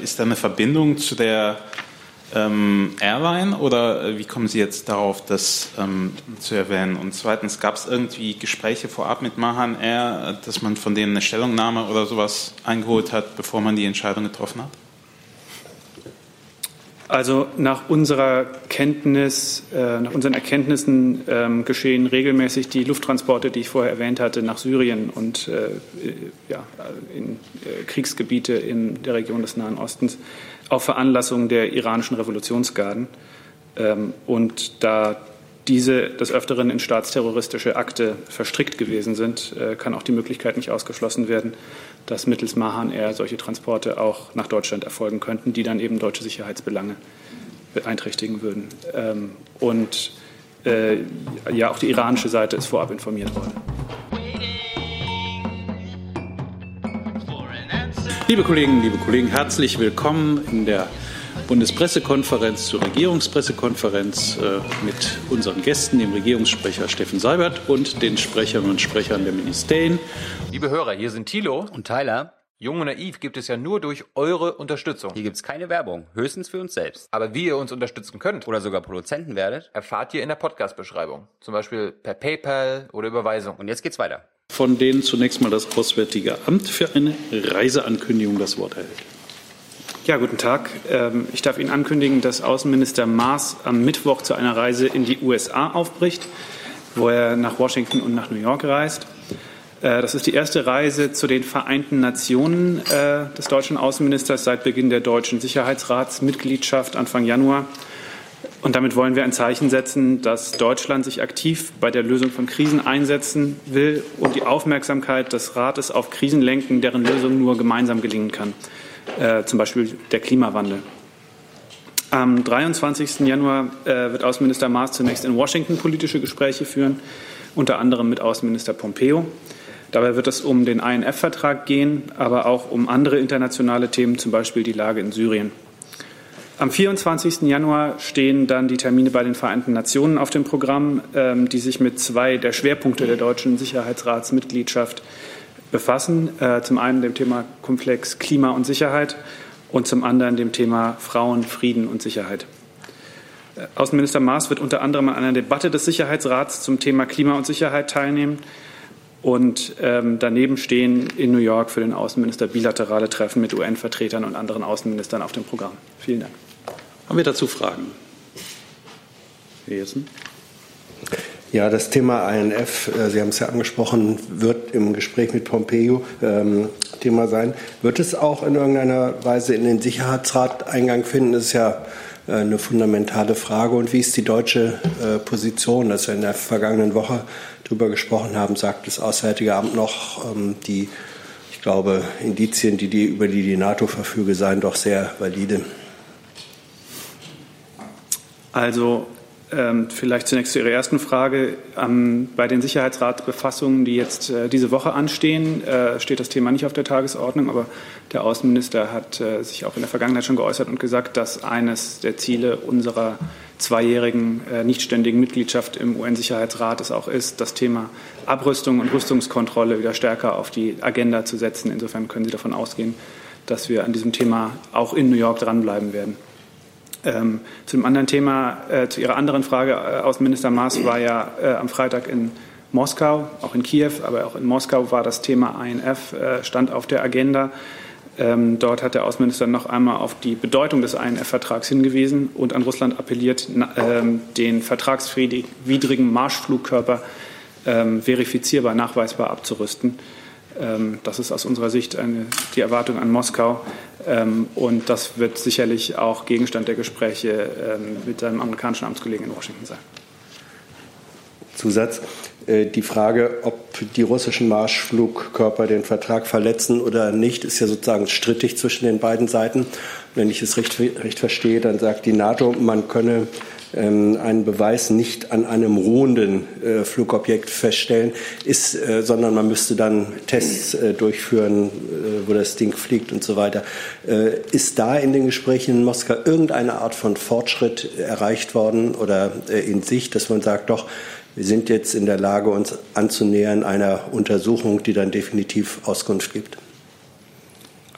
ist da eine Verbindung zu der ähm, Airline oder wie kommen Sie jetzt darauf, das ähm, zu erwähnen? Und zweitens, gab es irgendwie Gespräche vorab mit Mahan Air, dass man von denen eine Stellungnahme oder sowas eingeholt hat, bevor man die Entscheidung getroffen hat? Also nach unserer Kenntnis, äh, nach unseren Erkenntnissen ähm, geschehen regelmäßig die Lufttransporte, die ich vorher erwähnt hatte, nach Syrien und äh, ja, in äh, Kriegsgebiete in der Region des Nahen Ostens auf Veranlassung der iranischen Revolutionsgarden. Ähm, und da diese des Öfteren in staatsterroristische Akte verstrickt gewesen sind, äh, kann auch die Möglichkeit nicht ausgeschlossen werden, dass mittels Mahan Air solche Transporte auch nach Deutschland erfolgen könnten, die dann eben deutsche Sicherheitsbelange beeinträchtigen würden. Ähm, und äh, ja, auch die iranische Seite ist vorab informiert worden. Liebe Kolleginnen, liebe Kollegen, herzlich willkommen in der Bundespressekonferenz zur Regierungspressekonferenz äh, mit unseren Gästen, dem Regierungssprecher Steffen Seibert und den Sprechern und Sprechern der Ministerien. Liebe Hörer, hier sind Thilo und Tyler. Jung und Naiv gibt es ja nur durch eure Unterstützung. Hier gibt es keine Werbung, höchstens für uns selbst. Aber wie ihr uns unterstützen könnt oder sogar Produzenten werdet, erfahrt ihr in der Podcast-Beschreibung. Zum Beispiel per PayPal oder Überweisung. Und jetzt geht's weiter. Von denen zunächst mal das Auswärtige Amt für eine Reiseankündigung das Wort erhält. Ja, guten Tag. Ähm, ich darf Ihnen ankündigen, dass Außenminister Maas am Mittwoch zu einer Reise in die USA aufbricht, wo er nach Washington und nach New York reist. Äh, das ist die erste Reise zu den Vereinten Nationen äh, des deutschen Außenministers seit Beginn der deutschen Sicherheitsratsmitgliedschaft Anfang Januar. Und damit wollen wir ein Zeichen setzen, dass Deutschland sich aktiv bei der Lösung von Krisen einsetzen will und die Aufmerksamkeit des Rates auf Krisen lenken, deren Lösung nur gemeinsam gelingen kann äh, zum Beispiel der Klimawandel. Am 23. Januar äh, wird Außenminister Maas zunächst in Washington politische Gespräche führen, unter anderem mit Außenminister Pompeo. Dabei wird es um den INF-Vertrag gehen, aber auch um andere internationale Themen, zum Beispiel die Lage in Syrien. Am 24. Januar stehen dann die Termine bei den Vereinten Nationen auf dem Programm, ähm, die sich mit zwei der Schwerpunkte der deutschen Sicherheitsratsmitgliedschaft befassen. Äh, zum einen dem Thema Komplex Klima und Sicherheit und zum anderen dem Thema Frauen, Frieden und Sicherheit. Äh, Außenminister Maas wird unter anderem an einer Debatte des Sicherheitsrats zum Thema Klima und Sicherheit teilnehmen. Und ähm, daneben stehen in New York für den Außenminister bilaterale Treffen mit UN-Vertretern und anderen Außenministern auf dem Programm. Vielen Dank. Haben wir dazu Fragen? Herr Jessen? Ja, das Thema INF, äh, Sie haben es ja angesprochen, wird im Gespräch mit Pompeo ähm, Thema sein. Wird es auch in irgendeiner Weise in den Sicherheitsrat Eingang finden? Das ist ja äh, eine fundamentale Frage. Und wie ist die deutsche äh, Position, dass wir in der vergangenen Woche darüber gesprochen haben, sagt das Auswärtige Amt noch, ähm, die, ich glaube, Indizien, die, die über die die NATO verfüge, seien doch sehr valide. Also vielleicht zunächst zu Ihrer ersten Frage. Ähm, bei den Sicherheitsratsbefassungen, die jetzt äh, diese Woche anstehen, äh, steht das Thema nicht auf der Tagesordnung, aber der Außenminister hat äh, sich auch in der Vergangenheit schon geäußert und gesagt, dass eines der Ziele unserer zweijährigen nichtständigen Mitgliedschaft im UN-Sicherheitsrat es auch ist, das Thema Abrüstung und Rüstungskontrolle wieder stärker auf die Agenda zu setzen. Insofern können Sie davon ausgehen, dass wir an diesem Thema auch in New York dranbleiben werden. Ähm, zu dem anderen Thema, äh, zu Ihrer anderen Frage, äh, Außenminister Maas war ja äh, am Freitag in Moskau, auch in Kiew, aber auch in Moskau war das Thema INF, äh, stand auf der Agenda. Ähm, dort hat der Außenminister noch einmal auf die Bedeutung des INF-Vertrags hingewiesen und an Russland appelliert, na, ähm, den vertragswidrigen Marschflugkörper ähm, verifizierbar, nachweisbar abzurüsten. Ähm, das ist aus unserer Sicht eine, die Erwartung an Moskau. Ähm, und das wird sicherlich auch Gegenstand der Gespräche ähm, mit seinem amerikanischen Amtskollegen in Washington sein. Zusatz. Äh, die Frage, ob die russischen Marschflugkörper den Vertrag verletzen oder nicht, ist ja sozusagen strittig zwischen den beiden Seiten. Wenn ich es recht, recht verstehe, dann sagt die NATO, man könne einen Beweis nicht an einem ruhenden äh, Flugobjekt feststellen, ist, äh, sondern man müsste dann Tests äh, durchführen, wo das Ding fliegt und so weiter. Ist da in den Gesprächen in Moskau irgendeine Art von Fortschritt erreicht worden oder in Sicht, dass man sagt, doch, wir sind jetzt in der Lage, uns anzunähern einer Untersuchung, die dann definitiv Auskunft gibt?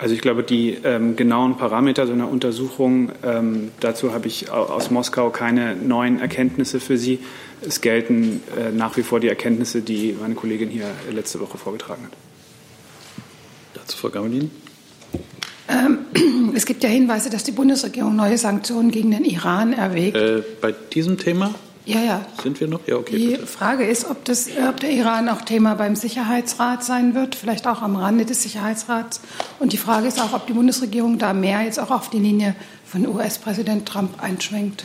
Also ich glaube, die ähm, genauen Parameter so einer Untersuchung, ähm, dazu habe ich aus Moskau keine neuen Erkenntnisse für Sie. Es gelten äh, nach wie vor die Erkenntnisse, die meine Kollegin hier letzte Woche vorgetragen hat. Dazu Frau Gamelin. Ähm, es gibt ja Hinweise, dass die Bundesregierung neue Sanktionen gegen den Iran erwägt. Äh, bei diesem Thema? Ja, ja. Sind wir noch? Ja, okay. Die bitte. Frage ist, ob, das, ob der Iran auch Thema beim Sicherheitsrat sein wird, vielleicht auch am Rande des Sicherheitsrats. Und die Frage ist auch, ob die Bundesregierung da mehr jetzt auch auf die Linie von US-Präsident Trump einschwenkt,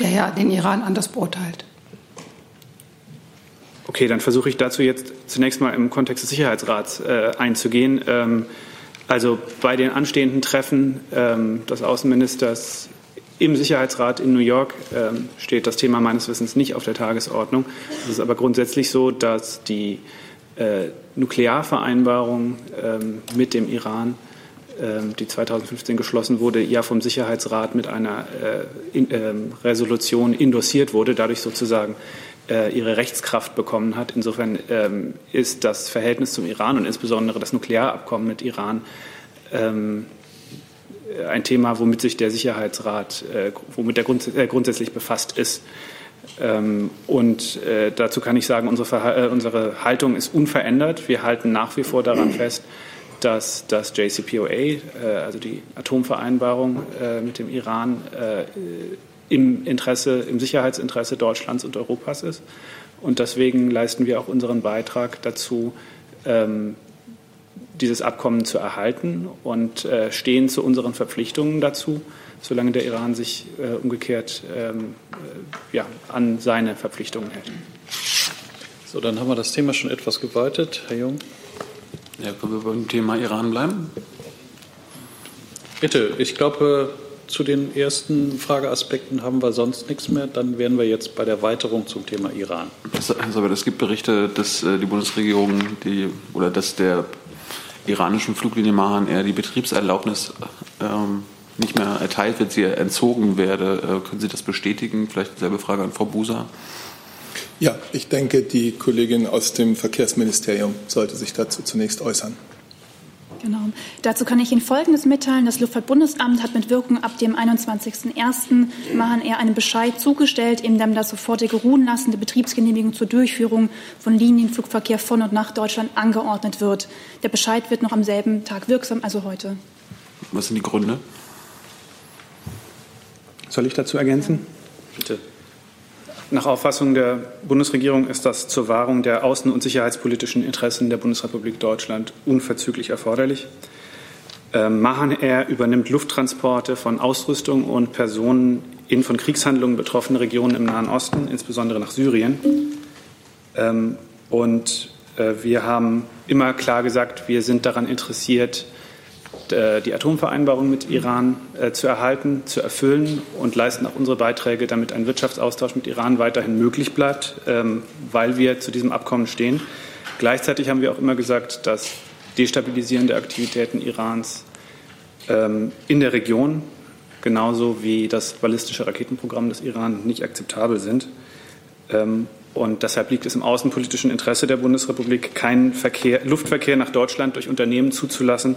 der ja den Iran anders beurteilt. Okay, dann versuche ich dazu jetzt zunächst mal im Kontext des Sicherheitsrats äh, einzugehen. Ähm, also bei den anstehenden Treffen ähm, des Außenministers im Sicherheitsrat in New York ähm, steht das Thema meines Wissens nicht auf der Tagesordnung. Es ist aber grundsätzlich so, dass die äh, Nuklearvereinbarung ähm, mit dem Iran, ähm, die 2015 geschlossen wurde, ja vom Sicherheitsrat mit einer äh, in, ähm, Resolution endossiert wurde, dadurch sozusagen äh, ihre Rechtskraft bekommen hat. Insofern ähm, ist das Verhältnis zum Iran und insbesondere das Nuklearabkommen mit Iran ähm, ein Thema, womit sich der Sicherheitsrat, äh, womit er grunds äh, grundsätzlich befasst ist. Ähm, und äh, dazu kann ich sagen, unsere, äh, unsere, Haltung ist unverändert. Wir halten nach wie vor daran fest, dass das JCPOA, äh, also die Atomvereinbarung äh, mit dem Iran, im Interesse, im Sicherheitsinteresse Deutschlands und Europas ist. Und deswegen leisten wir auch unseren Beitrag dazu, ähm, dieses Abkommen zu erhalten und äh, stehen zu unseren Verpflichtungen dazu, solange der Iran sich äh, umgekehrt ähm, äh, ja, an seine Verpflichtungen hält. So, dann haben wir das Thema schon etwas geweitet. Herr Jung. Ja, können wir beim Thema Iran bleiben? Bitte, ich glaube, zu den ersten Frageaspekten haben wir sonst nichts mehr. Dann wären wir jetzt bei der Weiterung zum Thema Iran. Aber es gibt Berichte, dass äh, die Bundesregierung die, oder dass der iranischen Fluglinie Mahan Air die Betriebserlaubnis ähm, nicht mehr erteilt wird, sie entzogen werde. Äh, können Sie das bestätigen? Vielleicht dieselbe Frage an Frau Buser. Ja, ich denke, die Kollegin aus dem Verkehrsministerium sollte sich dazu zunächst äußern. Genau. Dazu kann ich Ihnen Folgendes mitteilen. Das Luftfahrtbundesamt hat mit Wirkung ab dem 21.01. Mahan Air einen Bescheid zugestellt, in dem das sofortige Ruhen lassende Betriebsgenehmigung zur Durchführung von Linienflugverkehr von und nach Deutschland angeordnet wird. Der Bescheid wird noch am selben Tag wirksam, also heute. Was sind die Gründe? Soll ich dazu ergänzen? Bitte. Nach Auffassung der Bundesregierung ist das zur Wahrung der außen- und sicherheitspolitischen Interessen der Bundesrepublik Deutschland unverzüglich erforderlich. Ähm, Mahan Air übernimmt Lufttransporte von Ausrüstung und Personen in von Kriegshandlungen betroffene Regionen im Nahen Osten, insbesondere nach Syrien. Ähm, und äh, wir haben immer klar gesagt, wir sind daran interessiert, äh, die Atomvereinbarung mit Iran äh, zu erhalten, zu erfüllen und leisten auch unsere Beiträge, damit ein Wirtschaftsaustausch mit Iran weiterhin möglich bleibt, ähm, weil wir zu diesem Abkommen stehen. Gleichzeitig haben wir auch immer gesagt, dass destabilisierende Aktivitäten Irans ähm, in der Region genauso wie das ballistische Raketenprogramm des Iran nicht akzeptabel sind. Ähm, und deshalb liegt es im außenpolitischen Interesse der Bundesrepublik, keinen Verkehr, Luftverkehr nach Deutschland durch Unternehmen zuzulassen,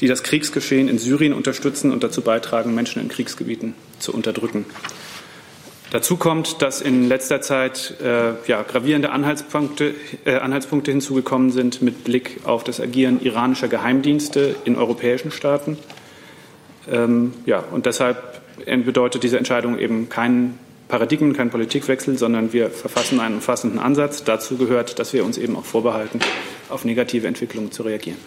die das Kriegsgeschehen in Syrien unterstützen und dazu beitragen, Menschen in Kriegsgebieten zu unterdrücken. Dazu kommt, dass in letzter Zeit äh, ja, gravierende Anhaltspunkte, äh, Anhaltspunkte hinzugekommen sind mit Blick auf das Agieren iranischer Geheimdienste in europäischen Staaten. Ähm, ja, und deshalb bedeutet diese Entscheidung eben keinen Paradigmen, keinen Politikwechsel, sondern wir verfassen einen umfassenden Ansatz. Dazu gehört, dass wir uns eben auch vorbehalten, auf negative Entwicklungen zu reagieren.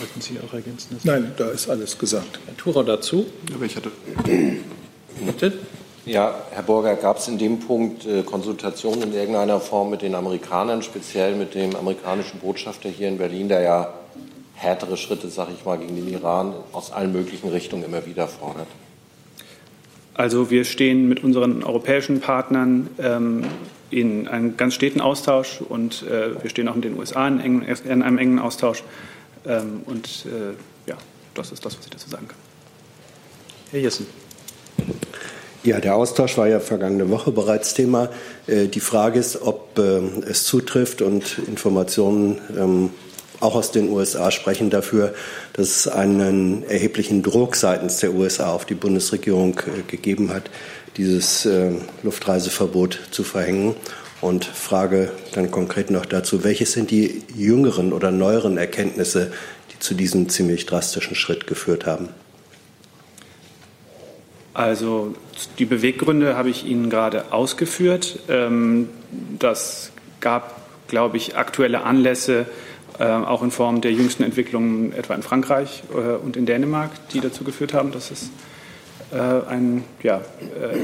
Wollten Sie auch ergänzen? Nein, da ist alles gesagt. Herr Thurer dazu? Aber ich hatte. Bitte? Ja, Herr Burger, gab es in dem Punkt äh, Konsultationen in irgendeiner Form mit den Amerikanern, speziell mit dem amerikanischen Botschafter hier in Berlin, der ja härtere Schritte, sage ich mal, gegen den Iran aus allen möglichen Richtungen immer wieder fordert? Also wir stehen mit unseren europäischen Partnern ähm, in einem ganz steten Austausch und äh, wir stehen auch mit den USA in, engen, in einem engen Austausch. Ähm, und äh, ja, das ist das, was ich dazu sagen kann. Herr Jessen. Ja, der Austausch war ja vergangene Woche bereits Thema. Äh, die Frage ist, ob äh, es zutrifft und Informationen ähm, auch aus den USA, sprechen dafür, dass es einen erheblichen Druck seitens der USA auf die Bundesregierung äh, gegeben hat, dieses äh, Luftreiseverbot zu verhängen. Und frage dann konkret noch dazu, welches sind die jüngeren oder neueren Erkenntnisse, die zu diesem ziemlich drastischen Schritt geführt haben? Also die Beweggründe habe ich Ihnen gerade ausgeführt. Ähm, das gab, glaube ich, aktuelle Anlässe, äh, auch in Form der jüngsten Entwicklungen etwa in Frankreich äh, und in Dänemark, die dazu geführt haben, dass es eine ja,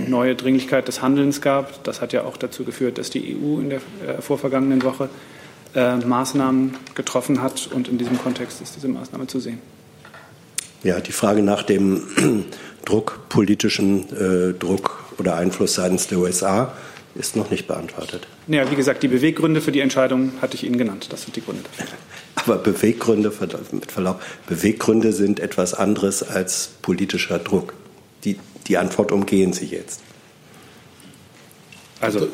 neue Dringlichkeit des Handelns gab. Das hat ja auch dazu geführt, dass die EU in der vorvergangenen Woche Maßnahmen getroffen hat. Und in diesem Kontext ist diese Maßnahme zu sehen. Ja, die Frage nach dem Druck, politischen äh, Druck oder Einfluss seitens der USA ist noch nicht beantwortet. Ja, wie gesagt, die Beweggründe für die Entscheidung hatte ich Ihnen genannt. Das sind die Gründe dafür. Aber Beweggründe, mit Verlaub, Beweggründe sind etwas anderes als politischer Druck. Die, die Antwort umgehen Sie jetzt. Also,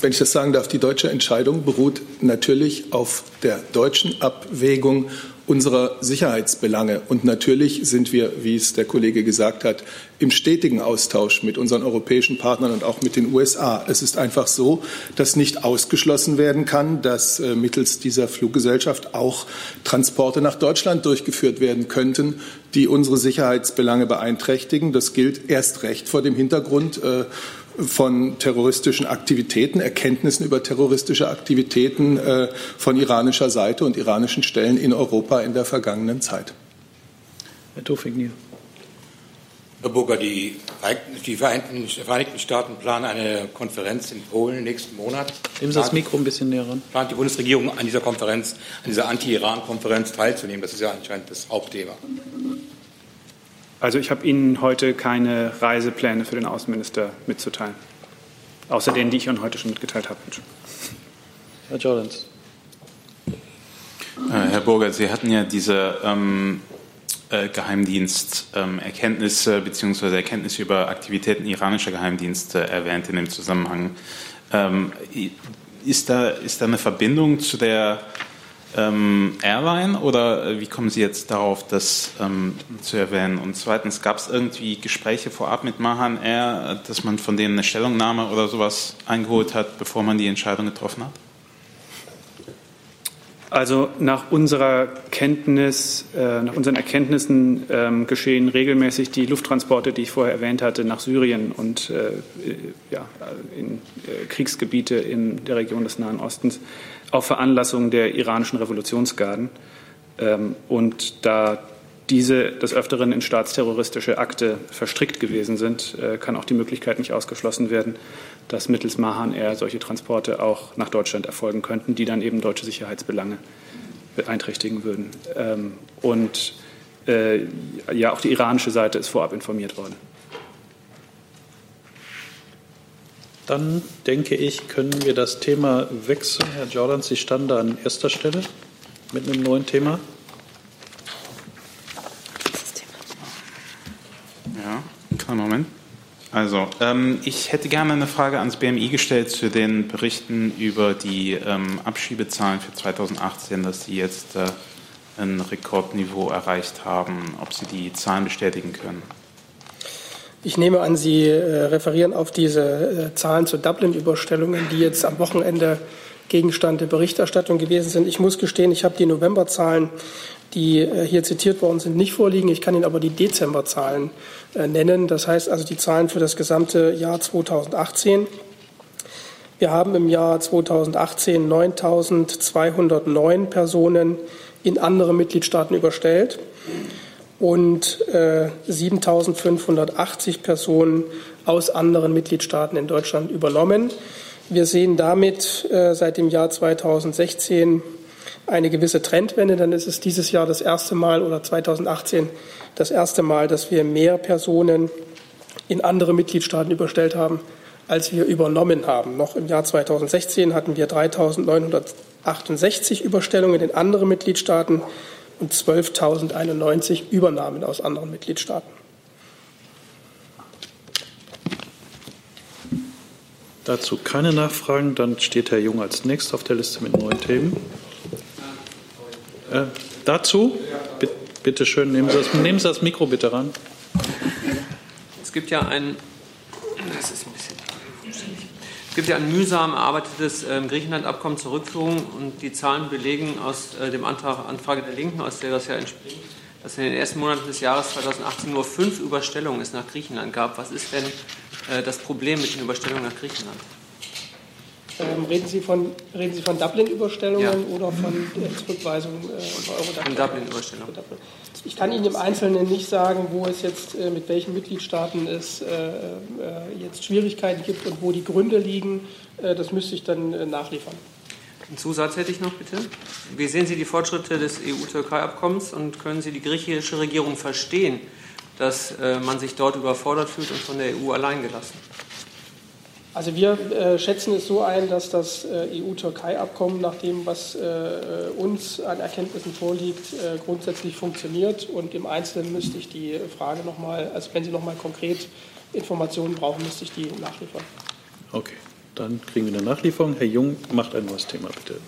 wenn ich das sagen darf, die deutsche Entscheidung beruht natürlich auf der deutschen Abwägung unserer Sicherheitsbelange. Und natürlich sind wir, wie es der Kollege gesagt hat, im stetigen Austausch mit unseren europäischen Partnern und auch mit den USA. Es ist einfach so, dass nicht ausgeschlossen werden kann, dass äh, mittels dieser Fluggesellschaft auch Transporte nach Deutschland durchgeführt werden könnten, die unsere Sicherheitsbelange beeinträchtigen. Das gilt erst recht vor dem Hintergrund äh, von terroristischen Aktivitäten, Erkenntnissen über terroristische Aktivitäten äh, von iranischer Seite und iranischen Stellen in Europa in der vergangenen Zeit. Herr Tofing, Herr Burger, die, Vereinigten, Staaten planen eine Konferenz in Polen nächsten Monat. Nehmen Sie das Mikro ein bisschen näher ran. Plant die Bundesregierung an dieser Konferenz, an dieser Anti-Iran-Konferenz teilzunehmen? Das ist ja anscheinend das Hauptthema. Also ich habe Ihnen heute keine Reisepläne für den Außenminister mitzuteilen, außer denen, die ich Ihnen heute schon mitgeteilt habe. Herr Jordans. Äh, Herr Burger, Sie hatten ja diese ähm, äh, Geheimdiensterkenntnisse ähm, bzw. Erkenntnisse über Aktivitäten iranischer Geheimdienste erwähnt in dem Zusammenhang. Ähm, ist, da, ist da eine Verbindung zu der ähm, Airline oder äh, wie kommen Sie jetzt darauf, das ähm, zu erwähnen? Und zweitens, gab es irgendwie Gespräche vorab mit Mahan Air, dass man von denen eine Stellungnahme oder sowas eingeholt hat, bevor man die Entscheidung getroffen hat? Also nach unserer Kenntnis, äh, nach unseren Erkenntnissen ähm, geschehen regelmäßig die Lufttransporte, die ich vorher erwähnt hatte, nach Syrien und äh, ja, in äh, Kriegsgebiete in der Region des Nahen Ostens auf Veranlassung der iranischen Revolutionsgarden. Ähm, und da diese des Öfteren in staatsterroristische Akte verstrickt gewesen sind, äh, kann auch die Möglichkeit nicht ausgeschlossen werden, dass mittels Mahan Air solche Transporte auch nach Deutschland erfolgen könnten, die dann eben deutsche Sicherheitsbelange beeinträchtigen würden. Ähm, und äh, ja, auch die iranische Seite ist vorab informiert worden. Dann denke ich, können wir das Thema wechseln. Herr Jordan, Sie standen da an erster Stelle mit einem neuen Thema. Ja, kleinen Moment. Also, ähm, ich hätte gerne eine Frage ans BMI gestellt zu den Berichten über die ähm, Abschiebezahlen für 2018, dass Sie jetzt äh, ein Rekordniveau erreicht haben. Ob Sie die Zahlen bestätigen können? Ich nehme an, Sie äh, referieren auf diese äh, Zahlen zu Dublin-Überstellungen, die jetzt am Wochenende Gegenstand der Berichterstattung gewesen sind. Ich muss gestehen, ich habe die Novemberzahlen die äh, hier zitiert worden sind, nicht vorliegen. Ich kann Ihnen aber die Dezemberzahlen nennen. Das heißt also die Zahlen für das gesamte Jahr 2018. Wir haben im Jahr 2018 9.209 Personen in andere Mitgliedstaaten überstellt und äh, 7.580 Personen aus anderen Mitgliedstaaten in Deutschland übernommen. Wir sehen damit äh, seit dem Jahr 2016 eine gewisse Trendwende, dann ist es dieses Jahr das erste Mal oder 2018 das erste Mal, dass wir mehr Personen in andere Mitgliedstaaten überstellt haben, als wir übernommen haben. Noch im Jahr 2016 hatten wir 3.968 Überstellungen in andere Mitgliedstaaten und 12.091 Übernahmen aus anderen Mitgliedstaaten. Dazu keine Nachfragen. Dann steht Herr Jung als nächster auf der Liste mit neuen Themen. Äh, dazu? Bitte, schön, nehmen Sie, das, nehmen Sie das Mikro bitte ran. Es gibt ja ein, das ist ein bisschen, gibt ja ein mühsam erarbeitetes äh, Griechenland-Abkommen zur Rückführung und die Zahlen belegen aus äh, dem Antrag, Anfrage der Linken, aus der das ja entspringt, dass in den ersten Monaten des Jahres 2018 nur fünf Überstellungen es nach Griechenland gab. Was ist denn äh, das Problem mit den Überstellungen nach Griechenland? Ähm, reden, Sie von, reden Sie von Dublin-Überstellungen ja. oder von der Zurückweisung äh, Eurodac? Von Dublin-Überstellungen. Ich kann Ihnen im Einzelnen nicht sagen, wo es jetzt äh, mit welchen Mitgliedstaaten es äh, äh, jetzt Schwierigkeiten gibt und wo die Gründe liegen. Äh, das müsste ich dann äh, nachliefern. Einen Zusatz hätte ich noch, bitte. Wie sehen Sie die Fortschritte des EU-Türkei-Abkommens und können Sie die griechische Regierung verstehen, dass man sich dort überfordert fühlt und von der EU alleingelassen? Also wir äh, schätzen es so ein, dass das äh, EU-Türkei-Abkommen nach dem, was äh, uns an Erkenntnissen vorliegt, äh, grundsätzlich funktioniert. Und im Einzelnen müsste ich die Frage nochmal, also wenn Sie nochmal konkret Informationen brauchen, müsste ich die nachliefern. Okay, dann kriegen wir eine Nachlieferung. Herr Jung macht ein neues Thema, bitte.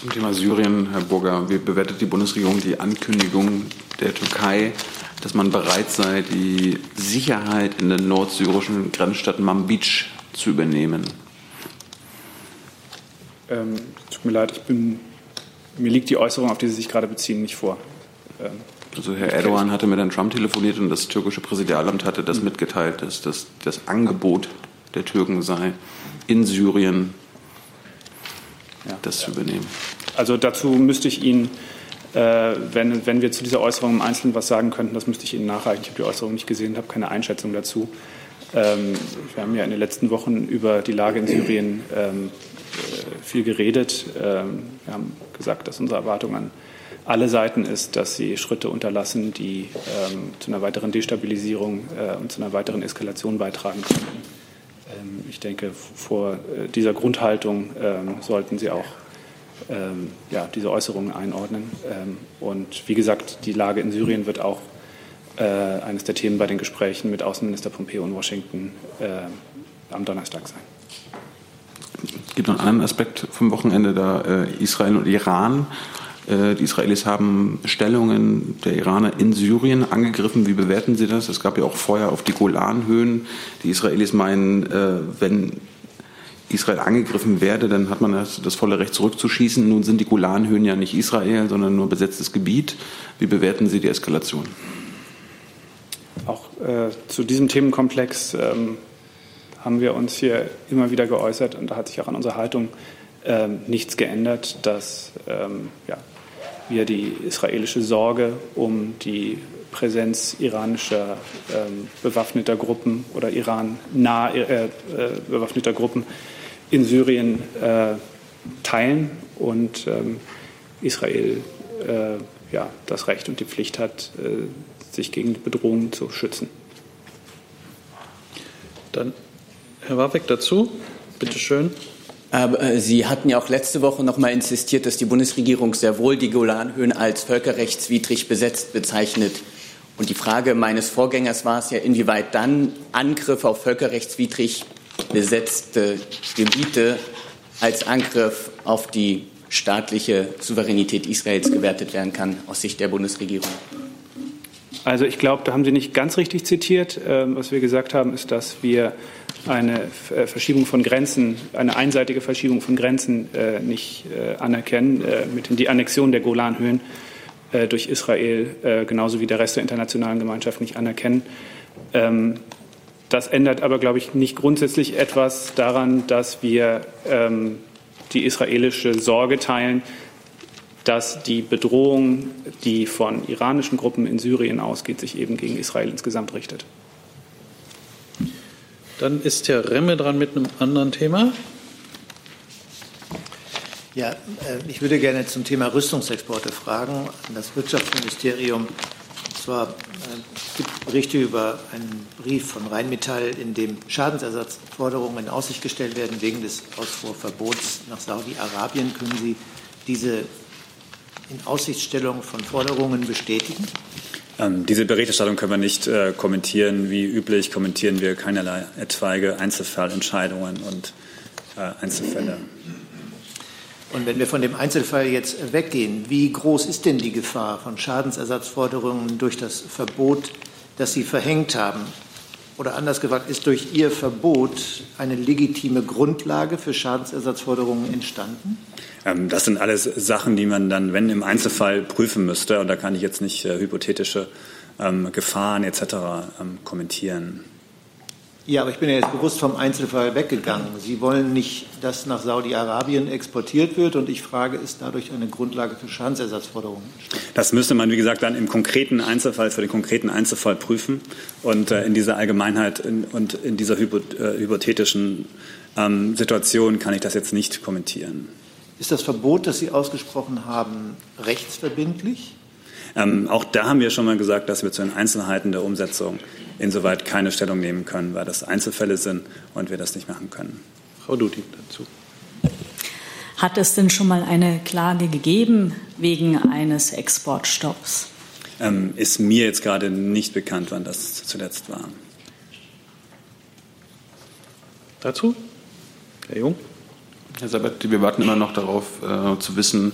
Zum Thema Syrien, Herr Burger, wie bewertet die Bundesregierung die Ankündigung der Türkei, dass man bereit sei, die Sicherheit in der nordsyrischen Grenzstadt Manbij zu übernehmen? Ähm, tut mir leid, ich bin, mir liegt die Äußerung, auf die Sie sich gerade beziehen, nicht vor. Ähm, also Herr Erdogan hatte mit Herrn Trump telefoniert und das türkische Präsidialamt hatte das mitgeteilt, dass das das Angebot der Türken sei, in Syrien ja. das zu übernehmen. Also dazu müsste ich Ihnen, äh, wenn, wenn wir zu dieser Äußerung im Einzelnen was sagen könnten, das müsste ich Ihnen nachreichen. Ich habe die Äußerung nicht gesehen, habe keine Einschätzung dazu. Ähm, wir haben ja in den letzten Wochen über die Lage in Syrien ähm, äh, viel geredet. Ähm, wir haben gesagt, dass unsere Erwartung an alle Seiten ist, dass sie Schritte unterlassen, die ähm, zu einer weiteren Destabilisierung äh, und zu einer weiteren Eskalation beitragen können. Ähm, ich denke, vor äh, dieser Grundhaltung ähm, sollten Sie auch ja, diese Äußerungen einordnen. und wie gesagt, die Lage in Syrien wird auch äh, eines der Themen bei den Gesprächen mit Außenminister Pompeo in Washington äh, am Donnerstag sein. Es gibt noch einen Aspekt vom Wochenende, da äh, Israel und Iran. Äh, die Israelis haben Stellungen der Iraner in Syrien angegriffen. Wie bewerten Sie das? Es gab ja auch Feuer auf die Golanhöhen. Die Israelis meinen, äh, wenn Israel angegriffen werde, dann hat man das, das, volle Recht zurückzuschießen. Nun sind die Golanhöhen ja nicht Israel, sondern nur besetztes Gebiet. Wie bewerten Sie die Eskalation? Äh, zu diesem Themenkomplex ähm, haben wir uns hier immer wieder geäußert und da hat sich auch an unserer Haltung ähm, nichts geändert, dass ähm, ja, wir die israelische Sorge um die Präsenz iranischer ähm, bewaffneter Gruppen oder Iran nah äh, äh, bewaffneter Gruppen in Syrien äh, teilen und ähm, Israel äh, ja, das Recht und die Pflicht hat, sich gegen Bedrohungen zu schützen. Dann Herr Warbeck dazu. Bitte schön. Aber äh, Sie hatten ja auch letzte Woche noch mal insistiert, dass die Bundesregierung sehr wohl die Golanhöhen als völkerrechtswidrig besetzt bezeichnet. Und die Frage meines Vorgängers war es ja, inwieweit dann Angriffe auf völkerrechtswidrig besetzte Gebiete als Angriff auf die staatliche Souveränität Israels gewertet werden kann aus Sicht der Bundesregierung. Also ich glaube, da haben Sie nicht ganz richtig zitiert. Ähm, was wir gesagt haben, ist, dass wir eine äh, Verschiebung von Grenzen, eine einseitige Verschiebung von Grenzen äh, nicht äh, anerkennen, mit die Annexion der Golanhöhen durch Israel genauso wie der Rest der internationalen Gemeinschaft nicht anerkennen. Ähm, das ändert aber, glaube ich, nicht grundsätzlich etwas daran, dass wir ähm, die israelische Sorge teilen, dass die Bedrohung, die von iranischen Gruppen in Syrien ausgeht, sich eben gegen Israel insgesamt richtet. Dann ist Herr Remme dran mit einem anderen Thema. Ja, äh, ich würde gerne zum Thema Rüstungsexporte fragen an das Wirtschaftsministerium. Und zwar äh, es gibt Berichte über einen Brief von Rheinmetall, in dem Schadensersatzforderungen in Aussicht gestellt werden wegen des Ausfuhrverbots nach Saudi-Arabien. Können Sie diese in Aussichtstellung von Forderungen bestätigen? Ähm, diese Berichterstattung können wir nicht äh, kommentieren. Wie üblich kommentieren wir keinerlei etwaige Einzelfallentscheidungen und äh, Einzelfälle. Und wenn wir von dem Einzelfall jetzt weggehen, wie groß ist denn die Gefahr von Schadensersatzforderungen durch das Verbot, das Sie verhängt haben? Oder anders gesagt, ist durch Ihr Verbot eine legitime Grundlage für Schadensersatzforderungen entstanden? Ähm, das sind alles Sachen, die man dann, wenn im Einzelfall, prüfen müsste. Und da kann ich jetzt nicht äh, hypothetische ähm, Gefahren etc. Ähm, kommentieren. Ja, aber ich bin ja jetzt bewusst vom Einzelfall weggegangen. Sie wollen nicht, dass nach Saudi-Arabien exportiert wird. Und ich frage, ist dadurch eine Grundlage für Schadensersatzforderungen? Das müsste man, wie gesagt, dann im konkreten Einzelfall, für den konkreten Einzelfall prüfen. Und äh, in dieser Allgemeinheit in, und in dieser hypo, äh, hypothetischen ähm, Situation kann ich das jetzt nicht kommentieren. Ist das Verbot, das Sie ausgesprochen haben, rechtsverbindlich? Ähm, auch da haben wir schon mal gesagt, dass wir zu den Einzelheiten der Umsetzung insoweit keine Stellung nehmen können, weil das Einzelfälle sind und wir das nicht machen können. Frau Dudi dazu. Hat es denn schon mal eine Klage gegeben wegen eines Exportstopps? Ähm, ist mir jetzt gerade nicht bekannt, wann das zuletzt war. Dazu? Herr Jung? Herr Sabat, wir warten immer noch darauf äh, zu wissen,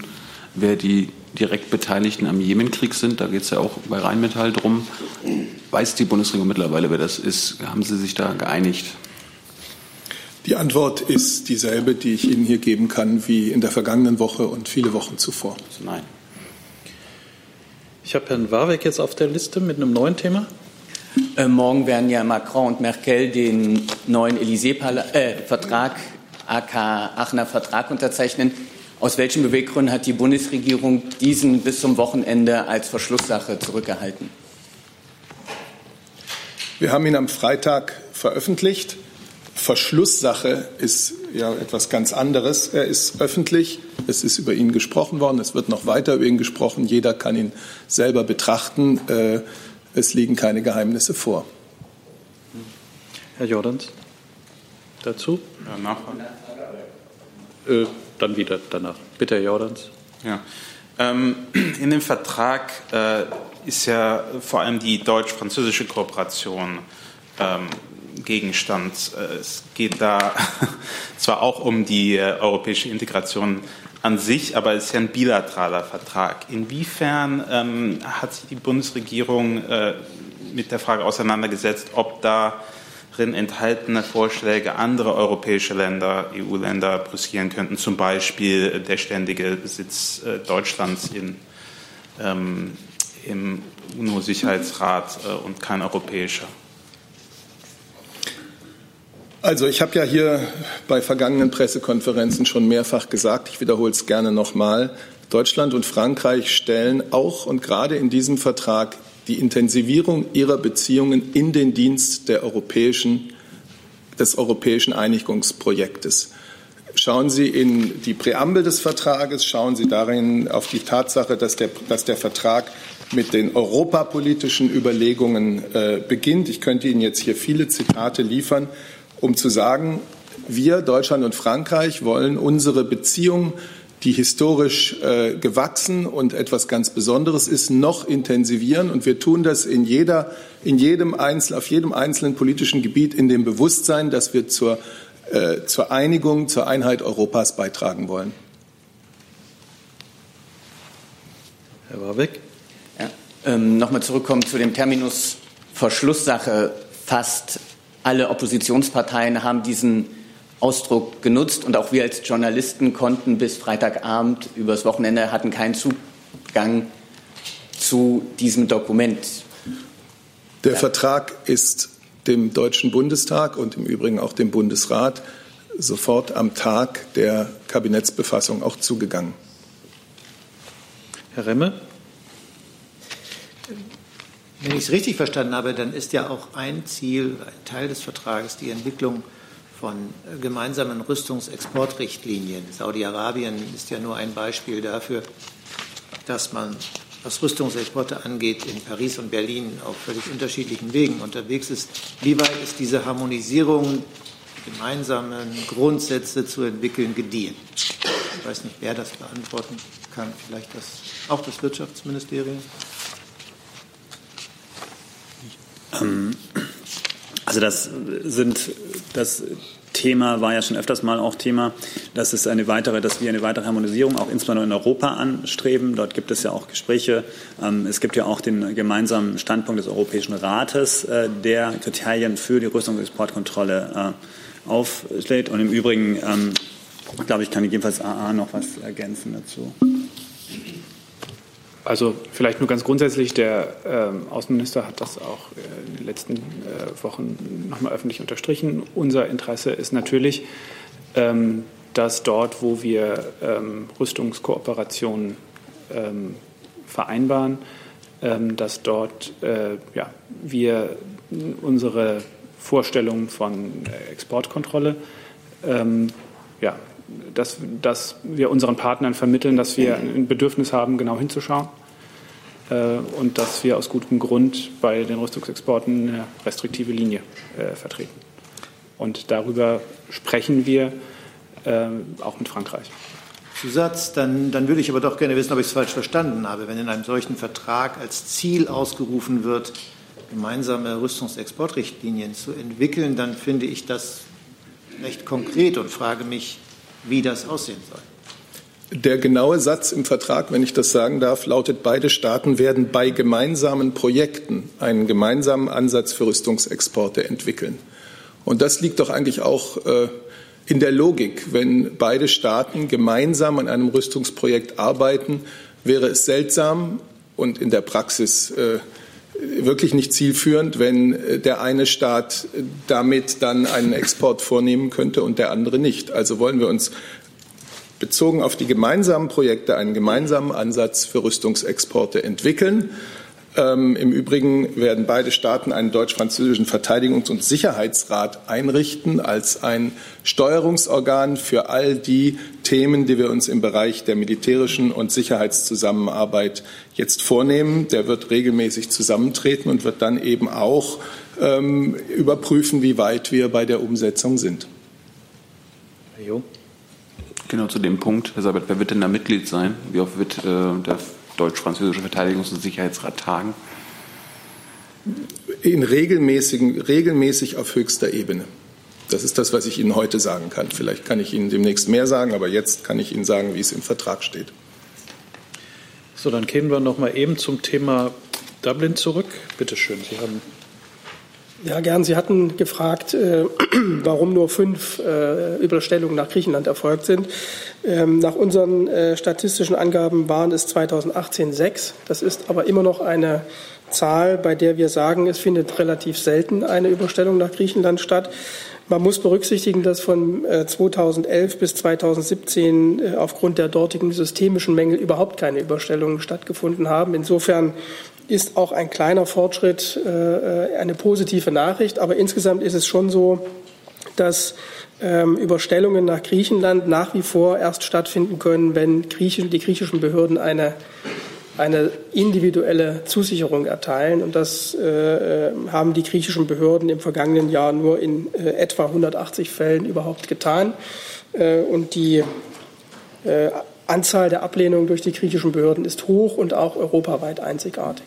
wer die direkt Beteiligten am Jemenkrieg sind. Da geht es ja auch bei Rheinmetall drum. Weiß die Bundesregierung mittlerweile, wer das ist? Haben Sie sich da geeinigt? Die Antwort ist dieselbe, die ich Ihnen hier geben kann, wie in der vergangenen Woche und viele Wochen zuvor. Also nein. Ich habe Herrn Warwick jetzt auf der Liste mit einem neuen Thema. Äh, morgen werden ja Macron und Merkel den neuen Élysée-Vertrag, äh, AK Aachener Vertrag unterzeichnen. Aus welchen Beweggründen hat die Bundesregierung diesen bis zum Wochenende als Verschlusssache zurückgehalten? Wir haben ihn am Freitag veröffentlicht. Verschlusssache ist ja etwas ganz anderes. Er ist öffentlich, es ist über ihn gesprochen worden, es wird noch weiter über ihn gesprochen, jeder kann ihn selber betrachten. Äh, es liegen keine Geheimnisse vor. Herr Jordans, dazu? Ja, Nachfrage. Äh, dann wieder danach. Bitte, Herr Jordans. Ja. Ähm, in dem Vertrag äh, ist ja vor allem die deutsch-französische Kooperation ähm, Gegenstand. Äh, es geht da zwar auch um die äh, europäische Integration an sich, aber es ist ja ein bilateraler Vertrag. Inwiefern ähm, hat sich die Bundesregierung äh, mit der Frage auseinandergesetzt, ob da drin enthaltene Vorschläge andere europäische Länder, EU-Länder brüskieren könnten, zum Beispiel der ständige Sitz äh, Deutschlands in, ähm, im UNO-Sicherheitsrat äh, und kein europäischer. Also ich habe ja hier bei vergangenen Pressekonferenzen schon mehrfach gesagt, ich wiederhole es gerne nochmal, Deutschland und Frankreich stellen auch und gerade in diesem Vertrag die Intensivierung ihrer Beziehungen in den Dienst europäischen, des europäischen Einigungsprojektes. Schauen Sie in die Präambel des Vertrages, schauen Sie darin auf die Tatsache, dass der, dass der Vertrag mit den europapolitischen Überlegungen äh, beginnt. Ich könnte Ihnen jetzt hier viele Zitate liefern, um zu sagen, wir, Deutschland und Frankreich, wollen unsere Beziehungen die historisch äh, gewachsen und etwas ganz Besonderes ist, noch intensivieren. Und wir tun das in, jeder, in jedem Einzel, auf jedem einzelnen politischen Gebiet in dem Bewusstsein, dass wir zur, äh, zur Einigung, zur Einheit Europas beitragen wollen. Herr Warbeck. Ja, ähm, Nochmal zurückkommen zu dem Terminus Verschlusssache. Fast alle Oppositionsparteien haben diesen Ausdruck genutzt und auch wir als Journalisten konnten bis Freitagabend übers Wochenende hatten keinen Zugang zu diesem Dokument. Der ja. Vertrag ist dem Deutschen Bundestag und im Übrigen auch dem Bundesrat sofort am Tag der Kabinettsbefassung auch zugegangen. Herr Remme? Wenn ich es richtig verstanden habe, dann ist ja auch ein Ziel, ein Teil des Vertrages die Entwicklung von gemeinsamen Rüstungsexportrichtlinien. Saudi-Arabien ist ja nur ein Beispiel dafür, dass man, was Rüstungsexporte angeht, in Paris und Berlin auf völlig unterschiedlichen Wegen unterwegs ist. Wie weit ist diese Harmonisierung, gemeinsamen Grundsätze zu entwickeln, gediehen? Ich weiß nicht, wer das beantworten kann. Vielleicht das, auch das Wirtschaftsministerium? Ähm, also das sind das Thema war ja schon öfters mal auch Thema, dass es eine weitere, dass wir eine weitere Harmonisierung auch insbesondere in Europa anstreben. Dort gibt es ja auch Gespräche. Ähm, es gibt ja auch den gemeinsamen Standpunkt des Europäischen Rates, äh, der Kriterien für die Rüstungsexportkontrolle äh, aufschlägt. Und im Übrigen, ähm, glaube ich, kann jedenfalls AA noch was ergänzen dazu. Also vielleicht nur ganz grundsätzlich, der ähm, Außenminister hat das auch äh, in den letzten äh, Wochen nochmal öffentlich unterstrichen. Unser Interesse ist natürlich, ähm, dass dort, wo wir ähm, Rüstungskooperationen ähm, vereinbaren, ähm, dass dort äh, ja, wir unsere Vorstellungen von Exportkontrolle ähm, ja, dass, dass wir unseren Partnern vermitteln, dass wir ein Bedürfnis haben, genau hinzuschauen äh, und dass wir aus gutem Grund bei den Rüstungsexporten eine restriktive Linie äh, vertreten. Und darüber sprechen wir äh, auch mit Frankreich. Zusatz, dann, dann würde ich aber doch gerne wissen, ob ich es falsch verstanden habe. Wenn in einem solchen Vertrag als Ziel ausgerufen wird, gemeinsame Rüstungsexportrichtlinien zu entwickeln, dann finde ich das recht konkret und frage mich, wie das aussehen soll. Der genaue Satz im Vertrag, wenn ich das sagen darf, lautet, beide Staaten werden bei gemeinsamen Projekten einen gemeinsamen Ansatz für Rüstungsexporte entwickeln. Und das liegt doch eigentlich auch äh, in der Logik. Wenn beide Staaten gemeinsam an einem Rüstungsprojekt arbeiten, wäre es seltsam und in der Praxis äh, wirklich nicht zielführend, wenn äh, der eine Staat damit dann einen Export vornehmen könnte und der andere nicht. Also wollen wir uns bezogen auf die gemeinsamen Projekte einen gemeinsamen Ansatz für Rüstungsexporte entwickeln. Ähm, Im Übrigen werden beide Staaten einen deutsch-französischen Verteidigungs- und Sicherheitsrat einrichten als ein Steuerungsorgan für all die Themen, die wir uns im Bereich der militärischen und Sicherheitszusammenarbeit jetzt vornehmen. Der wird regelmäßig zusammentreten und wird dann eben auch ähm, überprüfen, wie weit wir bei der Umsetzung sind. Herr Jo. Genau zu dem Punkt, Herr Seibert, wer wird denn da Mitglied sein? Wie oft wird äh, der deutsch-französische Verteidigungs- und Sicherheitsrat tagen? In regelmäßigen, regelmäßig auf höchster Ebene. Das ist das, was ich Ihnen heute sagen kann. Vielleicht kann ich Ihnen demnächst mehr sagen, aber jetzt kann ich Ihnen sagen, wie es im Vertrag steht. So, dann gehen wir noch mal eben zum Thema Dublin zurück. Bitte schön, Sie haben ja, gern. Sie hatten gefragt, äh, warum nur fünf äh, Überstellungen nach Griechenland erfolgt sind. Ähm, nach unseren äh, statistischen Angaben waren es 2018 sechs. Das ist aber immer noch eine Zahl, bei der wir sagen, es findet relativ selten eine Überstellung nach Griechenland statt. Man muss berücksichtigen, dass von 2011 bis 2017 aufgrund der dortigen systemischen Mängel überhaupt keine Überstellungen stattgefunden haben. Insofern ist auch ein kleiner Fortschritt äh, eine positive Nachricht. Aber insgesamt ist es schon so, dass ähm, Überstellungen nach Griechenland nach wie vor erst stattfinden können, wenn die griechischen Behörden eine, eine individuelle Zusicherung erteilen. Und das äh, haben die griechischen Behörden im vergangenen Jahr nur in äh, etwa 180 Fällen überhaupt getan. Äh, und die äh, Anzahl der Ablehnungen durch die griechischen Behörden ist hoch und auch europaweit einzigartig.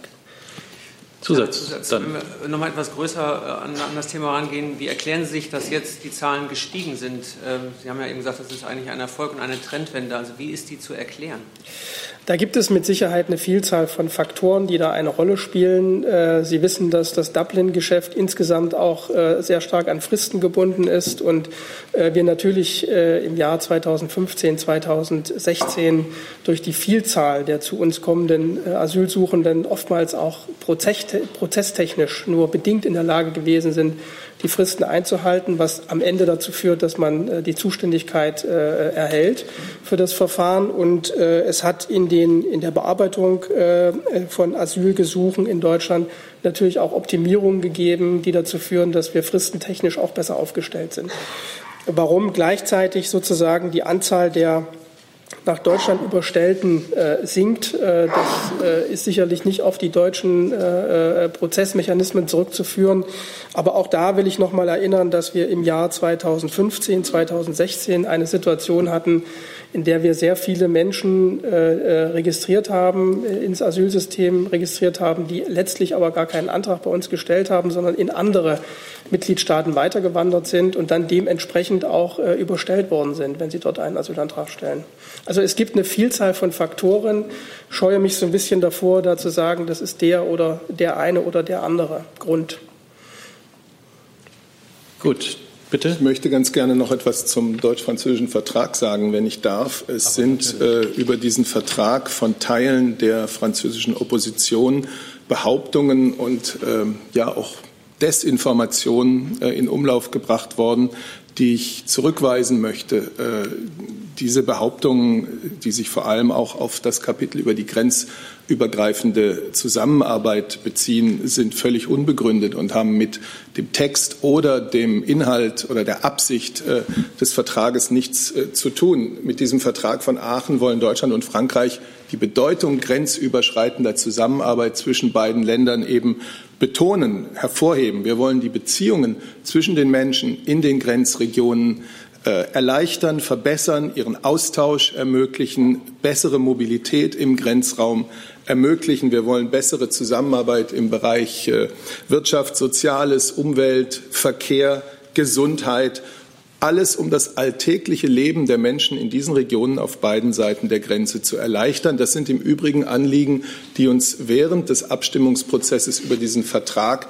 Zusatz. Zusatz. Dann. Wenn wir noch mal etwas größer äh, an, an, das Thema rangehen, wie erklären Sie sich, dass jetzt die Zahlen gestiegen sind? Ähm, Sie haben ja eben gesagt, das ist eigentlich ein Erfolg und eine Trendwende. Also wie ist die zu erklären? Da gibt es mit Sicherheit eine Vielzahl von Faktoren, die da eine Rolle spielen. Äh, Sie wissen, dass das Dublin-Geschäft insgesamt auch äh, sehr stark an Fristen gebunden ist und äh, wir natürlich im Jahr 2015, 2016 durch die Vielzahl der zu uns kommenden Asylsuchenden oftmals auch prozesstechnisch nur bedingt in der Lage gewesen sind, die Fristen einzuhalten, was am Ende dazu führt, dass man äh, die Zuständigkeit äh, erhält für das Verfahren. Und äh, es hat in, den, in der Bearbeitung von Asylgesuchen in Deutschland natürlich auch Optimierungen gegeben, die dazu führen, dass wir fristentechnisch auch besser aufgestellt sind. Warum gleichzeitig sozusagen die Anzahl der nach Deutschland überstellten äh, sinkt. Äh, das äh, ist sicherlich nicht auf die deutschen äh, äh, Prozessmechanismen zurückzuführen. Aber auch da will ich noch mal erinnern, dass wir im Jahr 2015, 2016 eine Situation hatten, in der wir sehr viele Menschen äh, registriert haben, ins Asylsystem registriert haben, die letztlich aber gar keinen Antrag bei uns gestellt haben, sondern in andere Mitgliedstaaten weitergewandert sind und dann dementsprechend auch überstellt worden sind, wenn sie dort einen Asylantrag stellen. Also es gibt eine Vielzahl von Faktoren. Scheue mich so ein bisschen davor, da zu sagen, das ist der oder der eine oder der andere Grund. Gut, Bitte? Ich möchte ganz gerne noch etwas zum deutsch-französischen Vertrag sagen, wenn ich darf. Es Aber sind äh, über diesen Vertrag von Teilen der französischen Opposition Behauptungen und äh, ja auch Desinformationen äh, in Umlauf gebracht worden, die ich zurückweisen möchte. Diese Behauptungen, die sich vor allem auch auf das Kapitel über die grenzübergreifende Zusammenarbeit beziehen, sind völlig unbegründet und haben mit dem Text oder dem Inhalt oder der Absicht äh, des Vertrages nichts äh, zu tun. Mit diesem Vertrag von Aachen wollen Deutschland und Frankreich die Bedeutung grenzüberschreitender Zusammenarbeit zwischen beiden Ländern eben betonen, hervorheben. Wir wollen die Beziehungen zwischen den Menschen in den Grenzregionen erleichtern, verbessern, ihren Austausch ermöglichen, bessere Mobilität im Grenzraum ermöglichen. Wir wollen bessere Zusammenarbeit im Bereich äh, Wirtschaft, Soziales, Umwelt, Verkehr, Gesundheit alles um das alltägliche Leben der Menschen in diesen Regionen auf beiden Seiten der Grenze zu erleichtern. Das sind im Übrigen Anliegen, die uns während des Abstimmungsprozesses über diesen Vertrag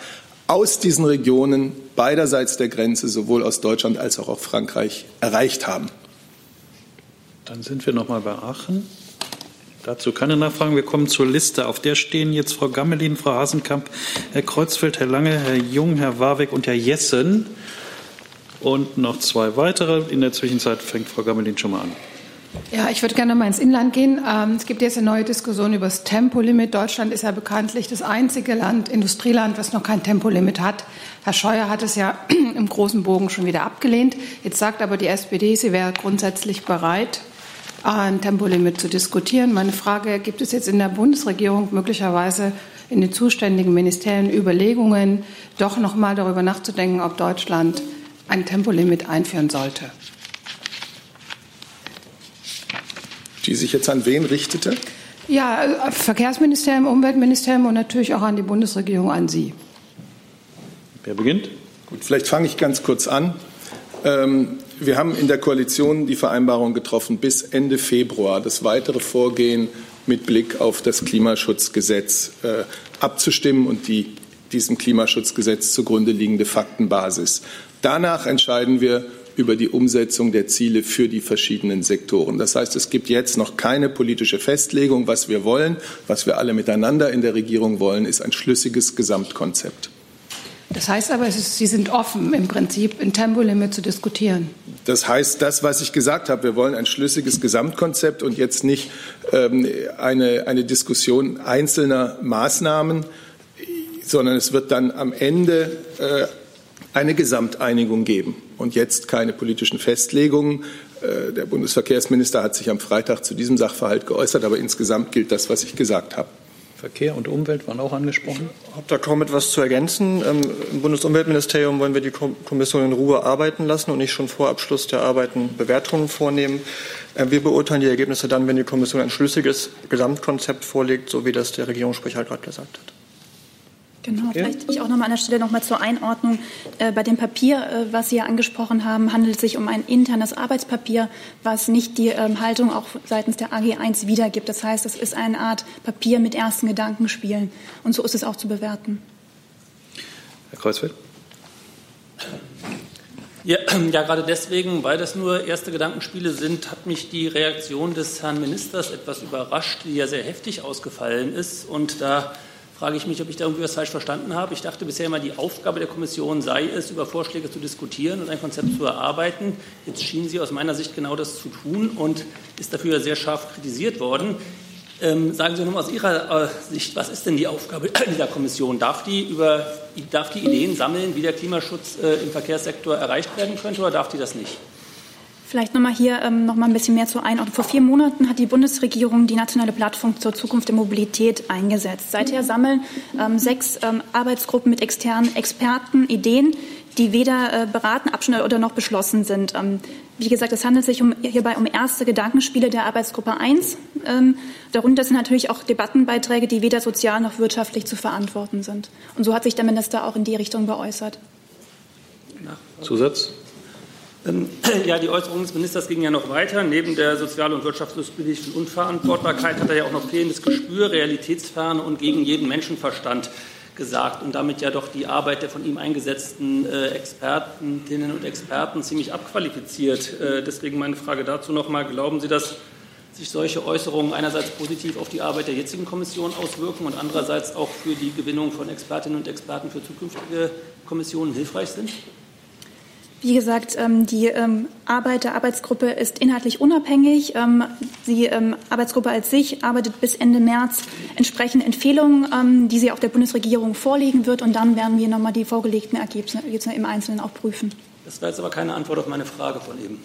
aus diesen Regionen beiderseits der Grenze, sowohl aus Deutschland als auch aus Frankreich, erreicht haben. Dann sind wir noch mal bei Aachen. Dazu keine Nachfragen. Wir kommen zur Liste. Auf der stehen jetzt Frau Gammelin, Frau Hasenkamp, Herr Kreuzfeld, Herr Lange, Herr Jung, Herr Warwick und Herr Jessen und noch zwei weitere. In der Zwischenzeit fängt Frau Gammelin schon mal an. Ja, ich würde gerne mal ins Inland gehen. Ähm, es gibt jetzt eine neue Diskussion über das Tempolimit. Deutschland ist ja bekanntlich das einzige Land, Industrieland, was noch kein Tempolimit hat. Herr Scheuer hat es ja im großen Bogen schon wieder abgelehnt. Jetzt sagt aber die SPD, sie wäre grundsätzlich bereit, ein Tempolimit zu diskutieren. Meine Frage, gibt es jetzt in der Bundesregierung möglicherweise in den zuständigen Ministerien Überlegungen, doch noch mal darüber nachzudenken, ob Deutschland ein Tempolimit einführen sollte. Die sich jetzt an wen richtete? Ja, Verkehrsministerium, Umweltministerium und natürlich auch an die Bundesregierung, an Sie. Wer beginnt? Gut, vielleicht fange ich ganz kurz an. Ähm, wir haben in der Koalition die Vereinbarung getroffen, bis Ende Februar das weitere Vorgehen mit Blick auf das Klimaschutzgesetz äh, abzustimmen und die diesem Klimaschutzgesetz zugrunde liegende Faktenbasis Danach entscheiden wir über die Umsetzung der Ziele für die verschiedenen Sektoren. Das heißt, es gibt jetzt noch keine politische Festlegung. Was wir wollen, was wir alle miteinander in der Regierung wollen, ist ein schlüssiges Gesamtkonzept. Das heißt aber, ist, Sie sind offen, im Prinzip ein Tempolimit zu diskutieren. Das heißt, das, was ich gesagt habe, wir wollen ein schlüssiges Gesamtkonzept und jetzt nicht ähm, eine, eine Diskussion einzelner Maßnahmen, sondern es wird dann am Ende äh, eine Gesamteinigung geben und jetzt keine politischen Festlegungen. Äh, der Bundesverkehrsminister hat sich am Freitag zu diesem Sachverhalt geäußert, aber insgesamt gilt das, was ich gesagt habe. Verkehr und Umwelt waren auch angesprochen. Ich habe da kaum etwas zu ergänzen. Ähm, Im Bundesumweltministerium wollen wir die Kommission in Ruhe arbeiten lassen und nicht schon vor Abschluss der Arbeiten Bewertungen vornehmen. Ähm, wir beurteilen die Ergebnisse dann, wenn die Kommission ein schlüssiges Gesamtkonzept vorlegt, so wie das der Regierungssprecher gerade gesagt hat. Genau, okay. vielleicht ich auch noch mal an der Stelle noch mal zur Einordnung. Äh, bei dem Papier, äh, was Sie ja angesprochen haben, handelt es sich um ein internes Arbeitspapier, was nicht die ähm, Haltung auch seitens der AG1 wiedergibt. Das heißt, es ist eine Art Papier mit ersten Gedankenspielen. Und so ist es auch zu bewerten. Herr Kreuzfeld. Ja, ja, gerade deswegen, weil das nur erste Gedankenspiele sind, hat mich die Reaktion des Herrn Ministers etwas überrascht, die ja sehr heftig ausgefallen ist. Und da frage ich mich, ob ich da irgendwie was falsch verstanden habe. Ich dachte bisher immer, die Aufgabe der Kommission sei es, über Vorschläge zu diskutieren und ein Konzept zu erarbeiten. Jetzt schien sie aus meiner Sicht genau das zu tun und ist dafür sehr scharf kritisiert worden. Ähm, sagen Sie nochmal aus Ihrer äh, Sicht, was ist denn die Aufgabe dieser Kommission? Darf die, über, darf die Ideen sammeln, wie der Klimaschutz äh, im Verkehrssektor erreicht werden könnte, oder darf die das nicht? Vielleicht nochmal hier ähm, noch mal ein bisschen mehr zur Einordnung. Vor vier Monaten hat die Bundesregierung die nationale Plattform zur Zukunft der Mobilität eingesetzt. Seither sammeln ähm, sechs ähm, Arbeitsgruppen mit externen Experten Ideen, die weder äh, beraten, abschnitt oder noch beschlossen sind. Ähm, wie gesagt, es handelt sich um, hierbei um erste Gedankenspiele der Arbeitsgruppe 1. Ähm, darunter sind natürlich auch Debattenbeiträge, die weder sozial noch wirtschaftlich zu verantworten sind. Und so hat sich der Minister auch in die Richtung geäußert. Zusatz? Ähm, ja, die Äußerungen des Ministers gingen ja noch weiter. Neben der sozial- und wirtschaftspolitischen Unverantwortbarkeit hat er ja auch noch fehlendes Gespür, Realitätsferne und gegen jeden Menschenverstand gesagt und damit ja doch die Arbeit der von ihm eingesetzten äh, Expertinnen und Experten ziemlich abqualifiziert. Äh, deswegen meine Frage dazu nochmal. Glauben Sie, dass sich solche Äußerungen einerseits positiv auf die Arbeit der jetzigen Kommission auswirken und andererseits auch für die Gewinnung von Expertinnen und Experten für zukünftige Kommissionen hilfreich sind? Wie gesagt, ähm, die ähm, Arbeit der Arbeitsgruppe ist inhaltlich unabhängig. Ähm, die Arbeitsgruppe als sich arbeitet bis Ende März entsprechend Empfehlungen, die sie auch der Bundesregierung vorlegen wird. Und dann werden wir nochmal die vorgelegten Ergebnisse im Einzelnen auch prüfen. Das war jetzt aber keine Antwort auf meine Frage von eben.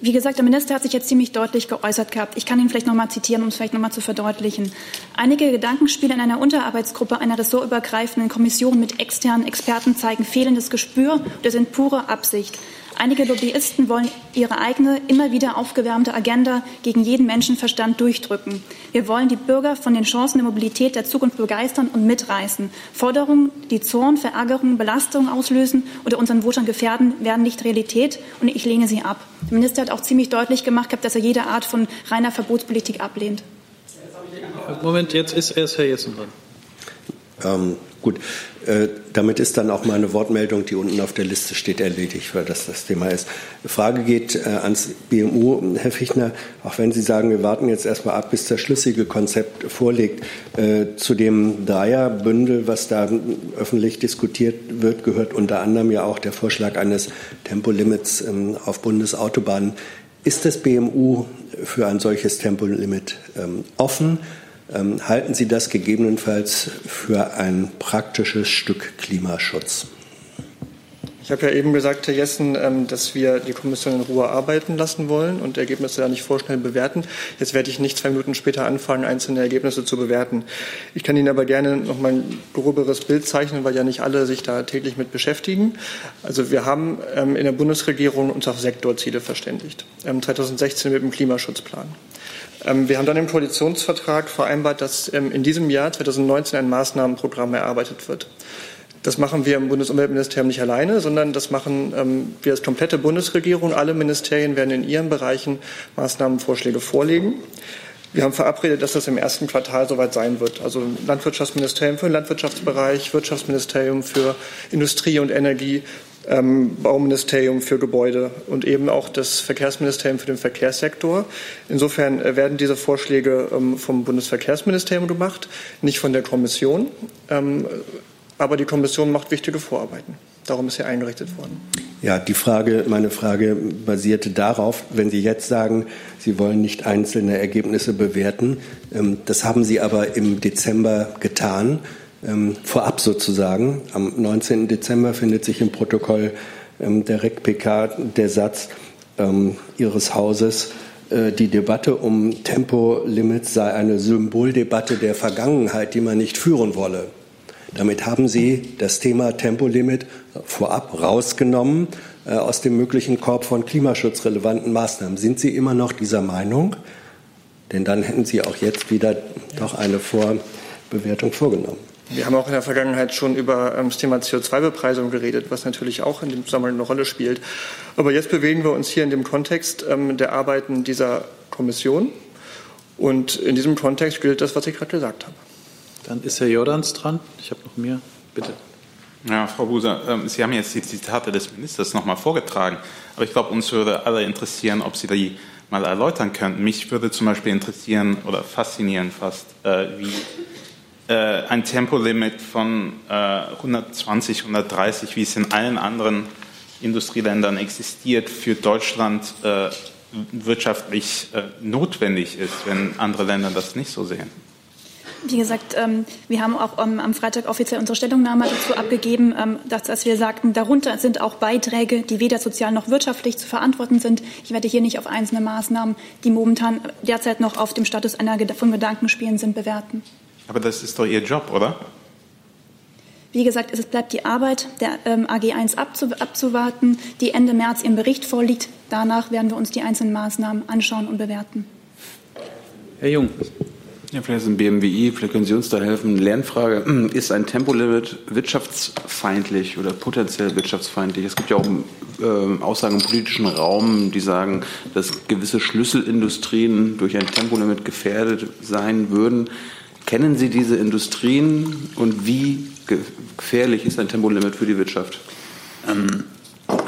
Wie gesagt, der Minister hat sich jetzt ziemlich deutlich geäußert gehabt. Ich kann ihn vielleicht noch mal zitieren, um es vielleicht noch mal zu verdeutlichen. Einige Gedankenspiele in einer Unterarbeitsgruppe einer ressortübergreifenden Kommission mit externen Experten zeigen fehlendes Gespür oder sind pure Absicht. Einige Lobbyisten wollen ihre eigene, immer wieder aufgewärmte Agenda gegen jeden Menschenverstand durchdrücken. Wir wollen die Bürger von den Chancen der Mobilität der Zukunft begeistern und mitreißen. Forderungen, die Zorn, Verärgerung, Belastung auslösen oder unseren Wohlstand gefährden, werden nicht Realität und ich lehne sie ab. Der Minister hat auch ziemlich deutlich gemacht, dass er jede Art von reiner Verbotspolitik ablehnt. Moment, jetzt ist erst Herr Jessen dran. Ähm, gut, äh, damit ist dann auch meine Wortmeldung, die unten auf der Liste steht, erledigt, weil das das Thema ist. Frage geht äh, ans BMU, Herr Fichtner, auch wenn Sie sagen, wir warten jetzt erstmal ab, bis das schlüssige Konzept vorliegt. Äh, zu dem Dreierbündel, was da öffentlich diskutiert wird, gehört unter anderem ja auch der Vorschlag eines Tempolimits ähm, auf Bundesautobahnen. Ist das BMU für ein solches Tempolimit ähm, offen? Ähm, halten Sie das gegebenenfalls für ein praktisches Stück Klimaschutz? Ich habe ja eben gesagt, Herr Jessen, ähm, dass wir die Kommission in Ruhe arbeiten lassen wollen und Ergebnisse da nicht vorschnell bewerten. Jetzt werde ich nicht zwei Minuten später anfangen, einzelne Ergebnisse zu bewerten. Ich kann Ihnen aber gerne noch mal ein groberes Bild zeichnen, weil ja nicht alle sich da täglich mit beschäftigen. Also wir haben ähm, in der Bundesregierung uns auf Sektorziele verständigt. 2016 mit dem Klimaschutzplan. Ähm, wir haben dann im Koalitionsvertrag vereinbart, dass ähm, in diesem Jahr 2019 ein Maßnahmenprogramm erarbeitet wird. Das machen wir im Bundesumweltministerium nicht alleine, sondern das machen ähm, wir als komplette Bundesregierung. Alle Ministerien werden in ihren Bereichen Maßnahmenvorschläge vorlegen. Wir haben verabredet, dass das im ersten Quartal soweit sein wird. Also Landwirtschaftsministerium für den Landwirtschaftsbereich, Wirtschaftsministerium für Industrie und Energie, ähm, Bauministerium für Gebäude und eben auch das Verkehrsministerium für den Verkehrssektor. Insofern äh, werden diese Vorschläge ähm, vom Bundesverkehrsministerium gemacht, nicht von der Kommission. Ähm, aber die Kommission macht wichtige Vorarbeiten. Darum ist sie eingerichtet worden. Ja, die Frage, meine Frage basierte darauf, wenn Sie jetzt sagen, Sie wollen nicht einzelne Ergebnisse bewerten. Ähm, das haben Sie aber im Dezember getan ähm, vorab sozusagen. Am 19. Dezember findet sich im Protokoll ähm, der REC-PK der Satz Ihres Hauses, äh, die Debatte um Tempolimits sei eine Symboldebatte der Vergangenheit, die man nicht führen wolle. Damit haben Sie das Thema Tempolimit vorab rausgenommen äh, aus dem möglichen Korb von klimaschutzrelevanten Maßnahmen. Sind Sie immer noch dieser Meinung? Denn dann hätten Sie auch jetzt wieder doch eine Vorbewertung vorgenommen. Wir haben auch in der Vergangenheit schon über ähm, das Thema CO2-Bepreisung geredet, was natürlich auch in dem Zusammenhang eine Rolle spielt. Aber jetzt bewegen wir uns hier in dem Kontext ähm, der Arbeiten dieser Kommission. Und in diesem Kontext gilt das, was ich gerade gesagt habe. Dann ist Herr Jordans dran. Ich habe noch mehr. Bitte. Ja, Frau Buser, ähm, Sie haben jetzt die Zitate des Ministers noch mal vorgetragen. Aber ich glaube, uns würde alle interessieren, ob Sie die mal erläutern könnten. Mich würde zum Beispiel interessieren oder faszinieren fast, äh, wie äh, ein Tempolimit von äh, 120, 130, wie es in allen anderen Industrieländern existiert, für Deutschland äh, wirtschaftlich äh, notwendig ist, wenn andere Länder das nicht so sehen. Wie gesagt, ähm, wir haben auch ähm, am Freitag offiziell unsere Stellungnahme dazu abgegeben, ähm, dass, dass wir sagten, darunter sind auch Beiträge, die weder sozial noch wirtschaftlich zu verantworten sind. Ich werde hier nicht auf einzelne Maßnahmen, die momentan derzeit noch auf dem Status einer von Gedankenspielen sind, bewerten. Aber das ist doch Ihr Job, oder? Wie gesagt, es bleibt die Arbeit der ähm, AG 1 abzu abzuwarten, die Ende März im Bericht vorliegt. Danach werden wir uns die einzelnen Maßnahmen anschauen und bewerten. Herr Jung. Ja, vielleicht ist ein BMWI, vielleicht können Sie uns da helfen. Lernfrage, ist ein Tempolimit wirtschaftsfeindlich oder potenziell wirtschaftsfeindlich? Es gibt ja auch äh, Aussagen im politischen Raum, die sagen, dass gewisse Schlüsselindustrien durch ein Tempolimit gefährdet sein würden. Kennen Sie diese Industrien und wie gefährlich ist ein Tempolimit für die Wirtschaft? Ähm,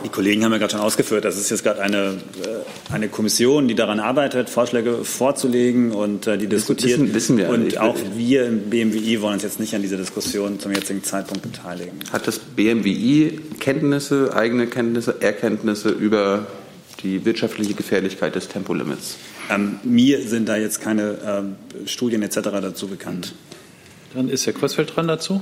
die Kollegen haben ja gerade schon ausgeführt, das ist jetzt gerade eine, äh, eine Kommission, die daran arbeitet, Vorschläge vorzulegen und äh, die diskutiert. Wissen, wissen wir. Und auch wir im BMWI wollen uns jetzt nicht an dieser Diskussion zum jetzigen Zeitpunkt beteiligen. Hat das BMWI Kenntnisse, eigene Kenntnisse, Erkenntnisse über die wirtschaftliche Gefährlichkeit des Tempolimits? Ähm, mir sind da jetzt keine ähm, Studien etc. dazu bekannt. Dann ist Herr Kreuzfeld dran dazu.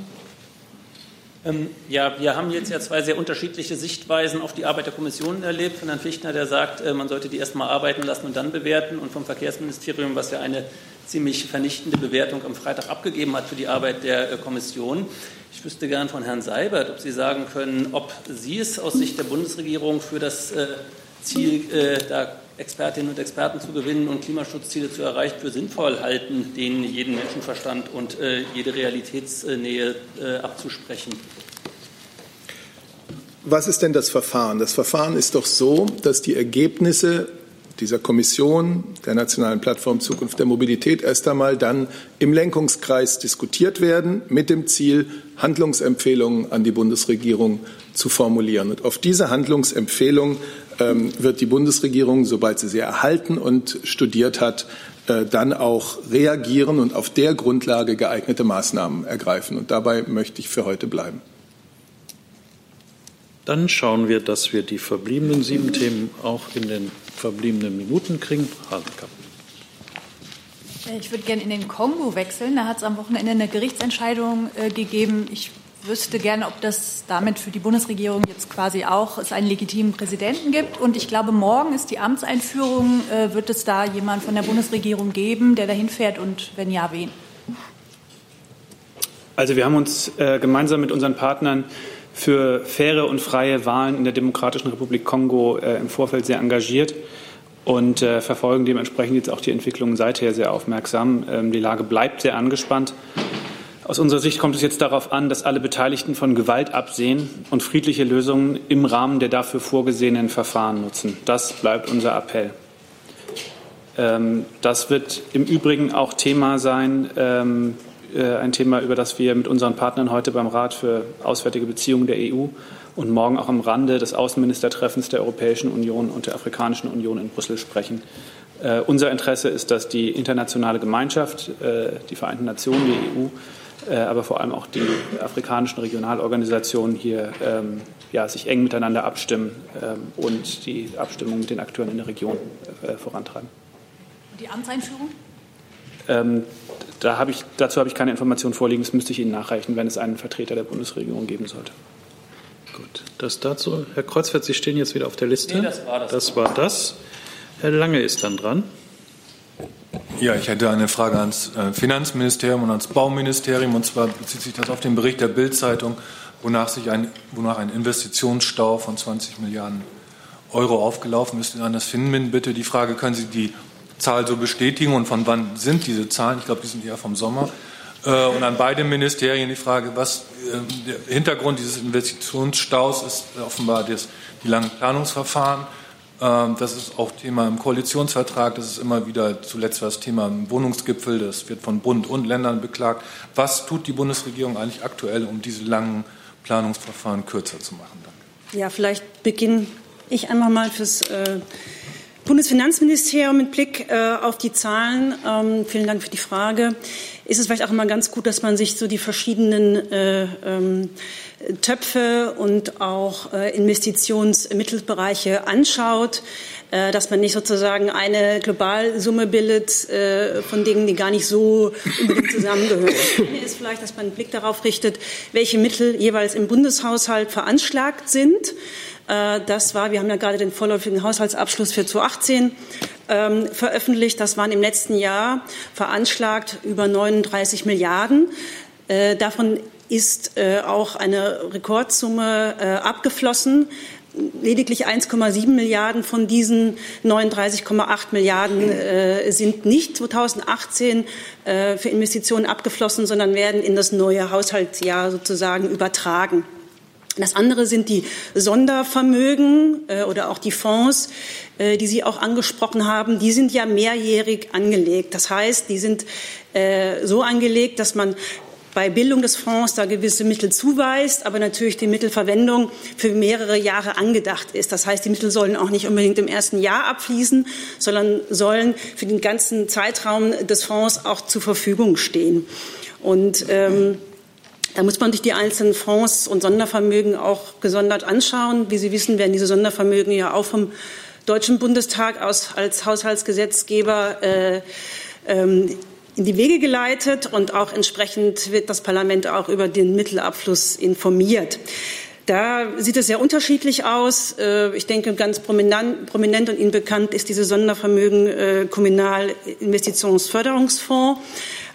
Ähm, ja, wir haben jetzt ja zwei sehr unterschiedliche Sichtweisen auf die Arbeit der Kommission erlebt. Von Herrn Fichtner, der sagt, äh, man sollte die erst mal arbeiten lassen und dann bewerten. Und vom Verkehrsministerium, was ja eine ziemlich vernichtende Bewertung am Freitag abgegeben hat für die Arbeit der äh, Kommission. Ich wüsste gern von Herrn Seibert, ob Sie sagen können, ob Sie es aus Sicht der Bundesregierung für das äh, Ziel, da Expertinnen und Experten zu gewinnen und Klimaschutzziele zu erreichen, für sinnvoll halten, denen jeden Menschenverstand und jede Realitätsnähe äh, abzusprechen. Was ist denn das Verfahren? Das Verfahren ist doch so, dass die Ergebnisse dieser Kommission der Nationalen Plattform Zukunft der Mobilität erst einmal dann im Lenkungskreis diskutiert werden, mit dem Ziel, Handlungsempfehlungen an die Bundesregierung zu formulieren. Und auf diese Handlungsempfehlung ähm, wird die Bundesregierung, sobald sie sie erhalten und studiert hat, äh, dann auch reagieren und auf der Grundlage geeignete Maßnahmen ergreifen. Und dabei möchte ich für heute bleiben. Dann schauen wir, dass wir die verbliebenen sieben Themen auch in den verbliebenen Minuten kriegen. Hasenkamp. Ich würde gerne in den Kongo wechseln. Da hat es am Wochenende eine Gerichtsentscheidung äh, gegeben. Ich wüsste gerne, ob das damit für die Bundesregierung jetzt quasi auch es einen legitimen Präsidenten gibt. Und ich glaube, morgen ist die Amtseinführung. Äh, wird es da jemand von der Bundesregierung geben, der dahin fährt und wenn ja, wen? Also wir haben uns äh, gemeinsam mit unseren Partnern für faire und freie Wahlen in der Demokratischen Republik Kongo äh, im Vorfeld sehr engagiert und äh, verfolgen dementsprechend jetzt auch die Entwicklungen seither sehr aufmerksam. Ähm, die Lage bleibt sehr angespannt. Aus unserer Sicht kommt es jetzt darauf an, dass alle Beteiligten von Gewalt absehen und friedliche Lösungen im Rahmen der dafür vorgesehenen Verfahren nutzen. Das bleibt unser Appell. Ähm, das wird im Übrigen auch Thema sein, ähm, äh, ein Thema, über das wir mit unseren Partnern heute beim Rat für Auswärtige Beziehungen der EU und morgen auch am Rande des Außenministertreffens der Europäischen Union und der Afrikanischen Union in Brüssel sprechen. Uh, unser Interesse ist, dass die internationale Gemeinschaft, uh, die Vereinten Nationen, die EU, äh, aber vor allem auch die afrikanischen Regionalorganisationen hier ähm, ja, sich eng miteinander abstimmen ähm, und die Abstimmung mit den Akteuren in der Region äh, vorantreiben. Und die Amtseinführung? Ähm, da habe ich, dazu habe ich keine Informationen vorliegen. Das müsste ich Ihnen nachreichen, wenn es einen Vertreter der Bundesregierung geben sollte. Gut, das dazu. Herr Kreuzfeld, Sie stehen jetzt wieder auf der Liste. Nee, das war das. Das war das. Herr Lange ist dann dran. Ja, ich hätte eine Frage ans äh, Finanzministerium und ans Bauministerium. Und zwar bezieht sich das auf den Bericht der Bild-Zeitung, wonach, sich ein, wonach ein Investitionsstau von 20 Milliarden Euro aufgelaufen ist. An das Finden bitte die Frage, können Sie die Zahl so bestätigen und von wann sind diese Zahlen? Ich glaube, die sind eher vom Sommer. Äh, und an beide Ministerien die Frage, was äh, der Hintergrund dieses Investitionsstaus ist offenbar das, die langen Planungsverfahren ähm, das ist auch Thema im Koalitionsvertrag. Das ist immer wieder zuletzt das Thema im Wohnungsgipfel. Das wird von Bund und Ländern beklagt. Was tut die Bundesregierung eigentlich aktuell, um diese langen Planungsverfahren kürzer zu machen? Danke. Ja, vielleicht beginne ich einmal mal fürs äh, Bundesfinanzministerium mit Blick äh, auf die Zahlen. Ähm, vielen Dank für die Frage. Ist es vielleicht auch mal ganz gut, dass man sich so die verschiedenen äh, ähm, Töpfe und auch Investitionsmittelbereiche anschaut, dass man nicht sozusagen eine Globalsumme bildet von Dingen, die gar nicht so unbedingt zusammengehören. Das eine ist vielleicht, dass man einen Blick darauf richtet, welche Mittel jeweils im Bundeshaushalt veranschlagt sind. Das war, wir haben ja gerade den vorläufigen Haushaltsabschluss für 2018 ähm, veröffentlicht. Das waren im letzten Jahr veranschlagt über 39 Milliarden. Äh, davon ist äh, auch eine Rekordsumme äh, abgeflossen. Lediglich 1,7 Milliarden von diesen 39,8 Milliarden äh, sind nicht 2018 äh, für Investitionen abgeflossen, sondern werden in das neue Haushaltsjahr sozusagen übertragen. Das andere sind die Sondervermögen äh, oder auch die Fonds, äh, die Sie auch angesprochen haben. Die sind ja mehrjährig angelegt. Das heißt, die sind äh, so angelegt, dass man bei Bildung des Fonds da gewisse Mittel zuweist, aber natürlich die Mittelverwendung für mehrere Jahre angedacht ist. Das heißt, die Mittel sollen auch nicht unbedingt im ersten Jahr abfließen, sondern sollen für den ganzen Zeitraum des Fonds auch zur Verfügung stehen. Und ähm, da muss man sich die einzelnen Fonds und Sondervermögen auch gesondert anschauen. Wie Sie wissen, werden diese Sondervermögen ja auch vom Deutschen Bundestag aus, als Haushaltsgesetzgeber äh, ähm, in die Wege geleitet und auch entsprechend wird das Parlament auch über den Mittelabfluss informiert. Da sieht es sehr unterschiedlich aus. Äh, ich denke, ganz prominent, und Ihnen bekannt ist diese Sondervermögen äh, Kommunalinvestitionsförderungsfonds.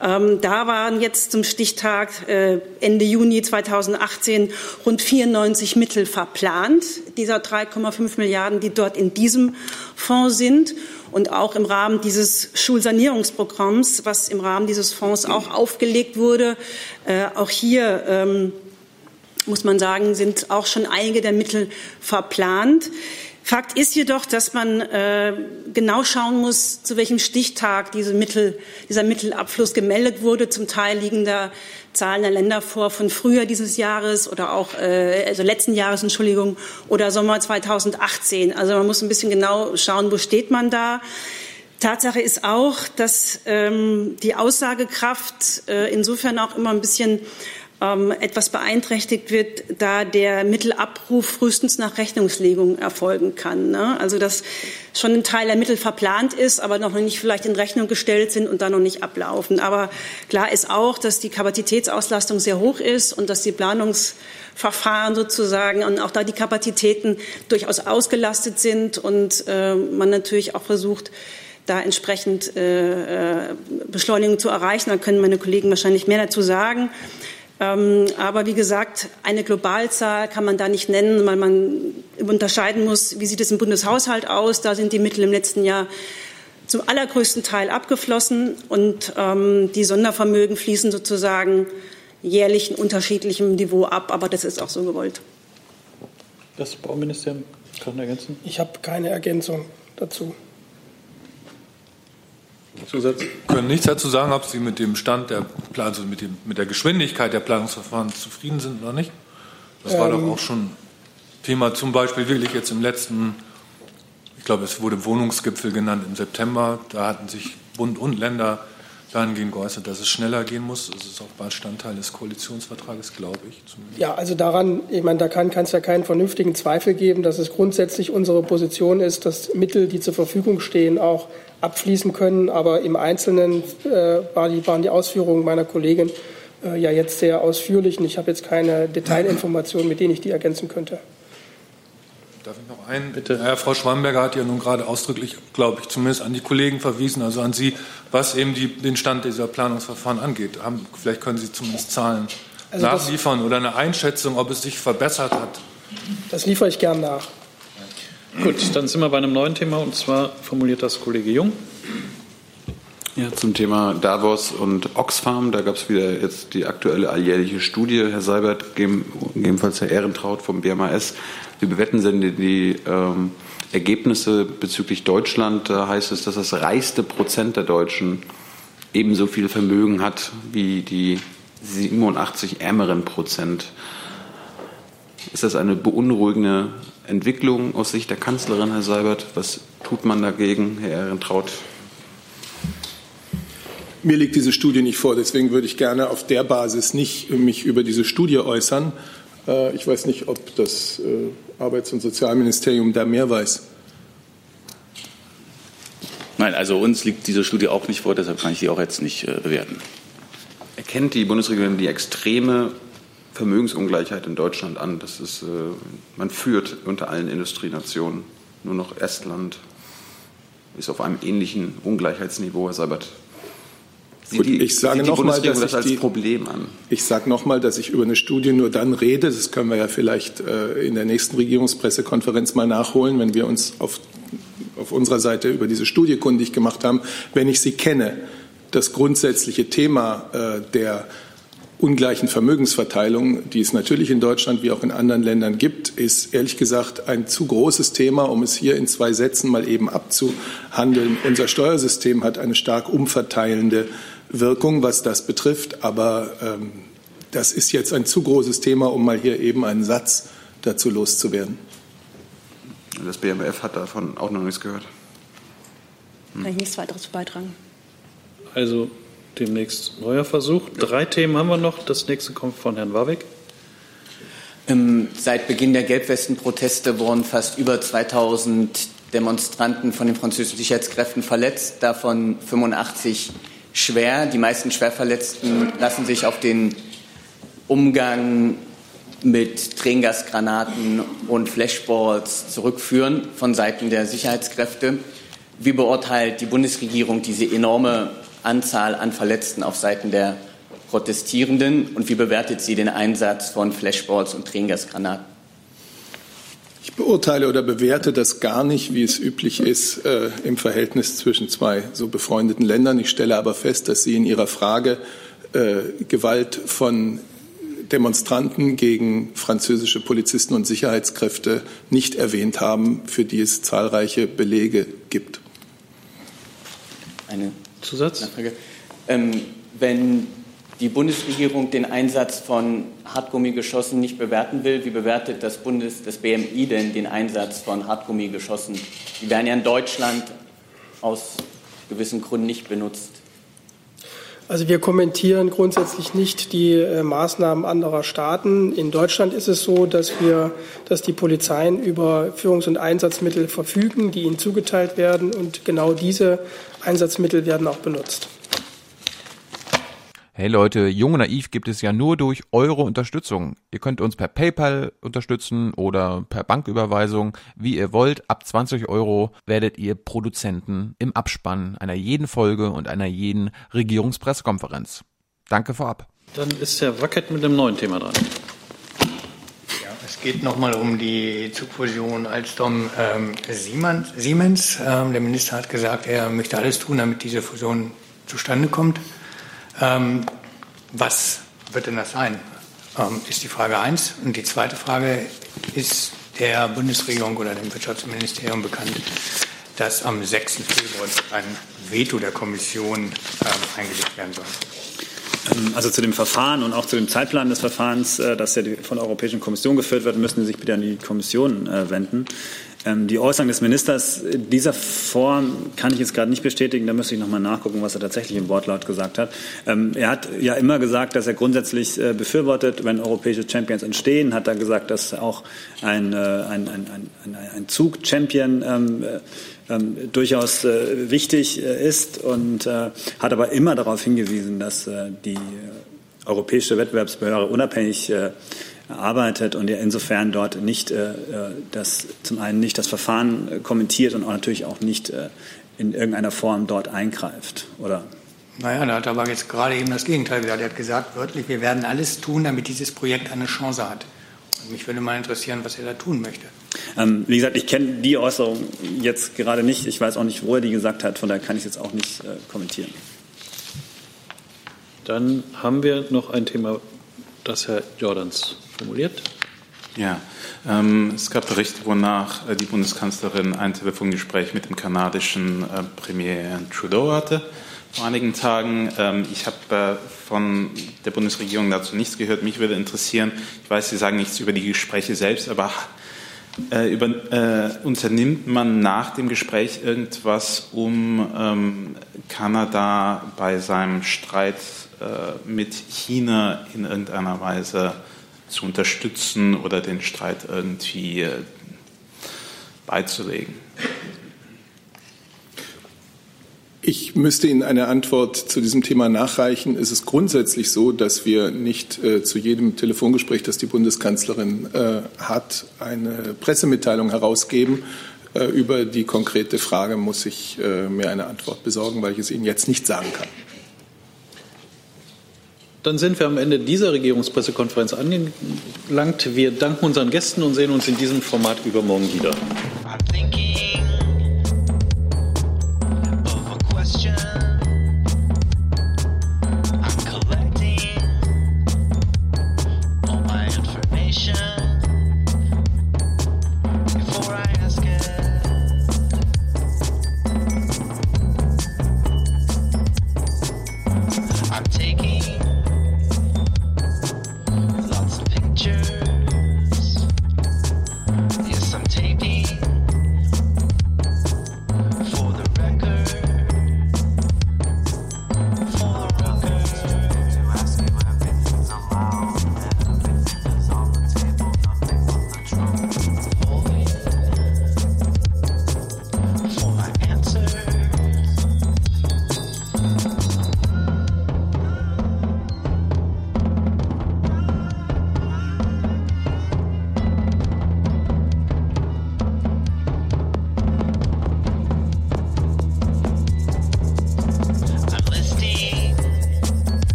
Ähm, da waren jetzt zum Stichtag äh, Ende Juni 2018 rund 94 Mittel verplant, dieser 3,5 Milliarden, die dort in diesem Fonds sind. Und auch im Rahmen dieses Schulsanierungsprogramms, was im Rahmen dieses Fonds auch aufgelegt wurde, äh, auch hier ähm, muss man sagen, sind auch schon einige der Mittel verplant. Fakt ist jedoch, dass man äh, genau schauen muss, zu welchem Stichtag diese Mittel, dieser Mittelabfluss gemeldet wurde. Zum Teil liegen da Zahlen der Länder vor von früher dieses Jahres oder auch äh, also letzten Jahres, Entschuldigung, oder Sommer 2018. Also man muss ein bisschen genau schauen, wo steht man da. Tatsache ist auch, dass ähm, die Aussagekraft äh, insofern auch immer ein bisschen etwas beeinträchtigt wird, da der Mittelabruf frühestens nach Rechnungslegung erfolgen kann. Ne? Also dass schon ein Teil der Mittel verplant ist, aber noch nicht vielleicht in Rechnung gestellt sind und dann noch nicht ablaufen. Aber klar ist auch, dass die Kapazitätsauslastung sehr hoch ist und dass die Planungsverfahren sozusagen und auch da die Kapazitäten durchaus ausgelastet sind und äh, man natürlich auch versucht, da entsprechend äh, äh Beschleunigung zu erreichen. Da können meine Kollegen wahrscheinlich mehr dazu sagen. Ähm, aber wie gesagt, eine Globalzahl kann man da nicht nennen, weil man unterscheiden muss, wie sieht es im Bundeshaushalt aus. Da sind die Mittel im letzten Jahr zum allergrößten Teil abgeflossen und ähm, die Sondervermögen fließen sozusagen jährlich in unterschiedlichem Niveau ab. Aber das ist auch so gewollt. Das Bauministerium kann ergänzen? Ich habe keine Ergänzung dazu. Zusatz? Sie können nichts dazu sagen, ob Sie mit dem Stand der also mit, dem, mit der Geschwindigkeit der Planungsverfahren zufrieden sind oder nicht. Das war ähm, doch auch schon Thema, zum Beispiel wirklich jetzt im letzten, ich glaube, es wurde Wohnungsgipfel genannt im September. Da hatten sich Bund und Länder dahingehend geäußert, dass es schneller gehen muss. Das ist auch Bestandteil des Koalitionsvertrages, glaube ich. Zumindest. Ja, also daran, ich meine, da kann es ja keinen vernünftigen Zweifel geben, dass es grundsätzlich unsere Position ist, dass Mittel, die zur Verfügung stehen, auch abfließen können. Aber im Einzelnen äh, war die, waren die Ausführungen meiner Kollegin äh, ja jetzt sehr ausführlich und ich habe jetzt keine Detailinformationen, mit denen ich die ergänzen könnte. Darf ich noch einen? Bitte. Ja, Frau Schwamberger hat ja nun gerade ausdrücklich, glaube ich, zumindest an die Kollegen verwiesen, also an Sie, was eben die, den Stand dieser Planungsverfahren angeht. Haben, vielleicht können Sie zumindest Zahlen also nachliefern oder eine Einschätzung, ob es sich verbessert hat. Das liefere ich gern nach. Gut, dann sind wir bei einem neuen Thema und zwar formuliert das Kollege Jung. Ja, zum Thema Davos und Oxfam. Da gab es wieder jetzt die aktuelle alljährliche Studie. Herr Seibert, gegebenenfalls Herr Ehrentraut vom BMAS. Wie bewerten denn die ähm, Ergebnisse bezüglich Deutschland? Da heißt es, dass das reichste Prozent der Deutschen ebenso viel Vermögen hat wie die 87 ärmeren Prozent. Ist das eine beunruhigende Entwicklung aus Sicht der Kanzlerin, Herr Seibert? Was tut man dagegen, Herr Ehrentraut? Mir liegt diese Studie nicht vor, deswegen würde ich gerne auf der Basis nicht mich über diese Studie äußern. Äh, ich weiß nicht, ob das äh, Arbeits- und Sozialministerium da mehr weiß. Nein, also uns liegt diese Studie auch nicht vor, deshalb kann ich sie auch jetzt nicht äh, bewerten. Erkennt die Bundesregierung die extreme Vermögensungleichheit in Deutschland an? Das ist, man führt unter allen Industrienationen. Nur noch Estland ist auf einem ähnlichen Ungleichheitsniveau, Herr Seibert. Gut, die, ich sage nochmal, dass das ich als die, Problem an. Ich sage nochmal, dass ich über eine Studie nur dann rede. Das können wir ja vielleicht äh, in der nächsten Regierungspressekonferenz mal nachholen, wenn wir uns auf, auf unserer Seite über diese Studie kundig gemacht haben, wenn ich sie kenne. Das grundsätzliche Thema äh, der ungleichen Vermögensverteilung, die es natürlich in Deutschland wie auch in anderen Ländern gibt, ist ehrlich gesagt ein zu großes Thema, um es hier in zwei Sätzen mal eben abzuhandeln. Unser Steuersystem hat eine stark umverteilende Wirkung, was das betrifft. Aber ähm, das ist jetzt ein zu großes Thema, um mal hier eben einen Satz dazu loszuwerden. Das BMF hat davon auch noch nichts gehört. Kann ich nichts weiteres beitragen. Also demnächst neuer Versuch. Drei Themen haben wir noch. Das nächste kommt von Herrn Warwick. Ähm, seit Beginn der Gelbwesten-Proteste wurden fast über 2000 Demonstranten von den französischen Sicherheitskräften verletzt, davon 85 schwer. Die meisten Schwerverletzten lassen sich auf den Umgang mit Tränengasgranaten und Flashballs zurückführen von Seiten der Sicherheitskräfte. Wie beurteilt die Bundesregierung diese enorme Anzahl an Verletzten auf Seiten der Protestierenden und wie bewertet sie den Einsatz von Flashballs und Tränengasgranaten? Ich beurteile oder bewerte das gar nicht, wie es üblich ist äh, im Verhältnis zwischen zwei so befreundeten Ländern. Ich stelle aber fest, dass Sie in Ihrer Frage äh, Gewalt von Demonstranten gegen französische Polizisten und Sicherheitskräfte nicht erwähnt haben, für die es zahlreiche Belege gibt. Eine Zusatz? Nachfrage. Ähm, wenn die Bundesregierung den Einsatz von Hartgummigeschossen nicht bewerten will, wie bewertet das, Bundes, das BMI denn den Einsatz von Hartgummigeschossen? Die werden ja in Deutschland aus gewissen Gründen nicht benutzt. Also wir kommentieren grundsätzlich nicht die äh, Maßnahmen anderer Staaten. In Deutschland ist es so, dass wir, dass die Polizeien über Führungs- und Einsatzmittel verfügen, die ihnen zugeteilt werden, und genau diese Einsatzmittel werden auch benutzt. Hey Leute, Jung und Naiv gibt es ja nur durch eure Unterstützung. Ihr könnt uns per PayPal unterstützen oder per Banküberweisung, wie ihr wollt. Ab 20 Euro werdet ihr Produzenten im Abspann einer jeden Folge und einer jeden Regierungspressekonferenz. Danke vorab. Dann ist Herr Wackett mit einem neuen Thema dran. Ja, es geht nochmal um die Zugfusion Alstom ähm, Siemens. Siemens. Ähm, der Minister hat gesagt, er möchte alles tun, damit diese Fusion zustande kommt. Ähm, was wird denn das sein? Ähm, ist die Frage eins. Und die zweite Frage ist der Bundesregierung oder dem Wirtschaftsministerium bekannt, dass am 6. Februar ein Veto der Kommission ähm, eingelegt werden soll. Also zu dem Verfahren und auch zu dem Zeitplan des Verfahrens, äh, das ja von der Europäischen Kommission geführt wird, müssen Sie sich bitte an die Kommission äh, wenden. Ähm, die Äußerung des Ministers in dieser Form kann ich jetzt gerade nicht bestätigen. Da müsste ich nochmal nachgucken, was er tatsächlich im Wortlaut gesagt hat. Ähm, er hat ja immer gesagt, dass er grundsätzlich äh, befürwortet, wenn europäische Champions entstehen. Hat er gesagt, dass auch ein, ein, ein, ein, ein Zug-Champion ähm, ähm, durchaus äh, wichtig äh, ist und äh, hat aber immer darauf hingewiesen, dass äh, die europäische Wettbewerbsbehörde unabhängig äh, arbeitet und er insofern dort nicht äh, das zum einen nicht das Verfahren kommentiert und auch natürlich auch nicht in irgendeiner Form dort eingreift, oder? Naja, da hat er aber jetzt gerade eben das Gegenteil gesagt. Er hat gesagt, wörtlich, wir werden alles tun, damit dieses Projekt eine Chance hat. Und mich würde mal interessieren, was er da tun möchte. Ähm, wie gesagt, ich kenne die Äußerung jetzt gerade nicht. Ich weiß auch nicht, wo er die gesagt hat. Von daher kann ich es jetzt auch nicht äh, kommentieren. Dann haben wir noch ein Thema, das Herr Jordans formuliert. Ja, ähm, es gab Berichte, wonach äh, die Bundeskanzlerin ein Telefongespräch mit dem kanadischen äh, Premier Trudeau hatte vor einigen Tagen. Ähm, ich habe äh, von der Bundesregierung dazu nichts gehört. Mich würde interessieren, ich weiß, Sie sagen nichts über die Gespräche selbst, aber äh, über, äh, unternimmt man nach dem Gespräch irgendwas, um ähm, Kanada bei seinem Streit äh, mit China in irgendeiner Weise zu unterstützen oder den Streit irgendwie äh, beizulegen. Ich müsste Ihnen eine Antwort zu diesem Thema nachreichen. Es ist grundsätzlich so, dass wir nicht äh, zu jedem Telefongespräch, das die Bundeskanzlerin äh, hat, eine Pressemitteilung herausgeben. Äh, über die konkrete Frage muss ich äh, mir eine Antwort besorgen, weil ich es Ihnen jetzt nicht sagen kann. Dann sind wir am Ende dieser Regierungspressekonferenz angelangt. Wir danken unseren Gästen und sehen uns in diesem Format übermorgen wieder.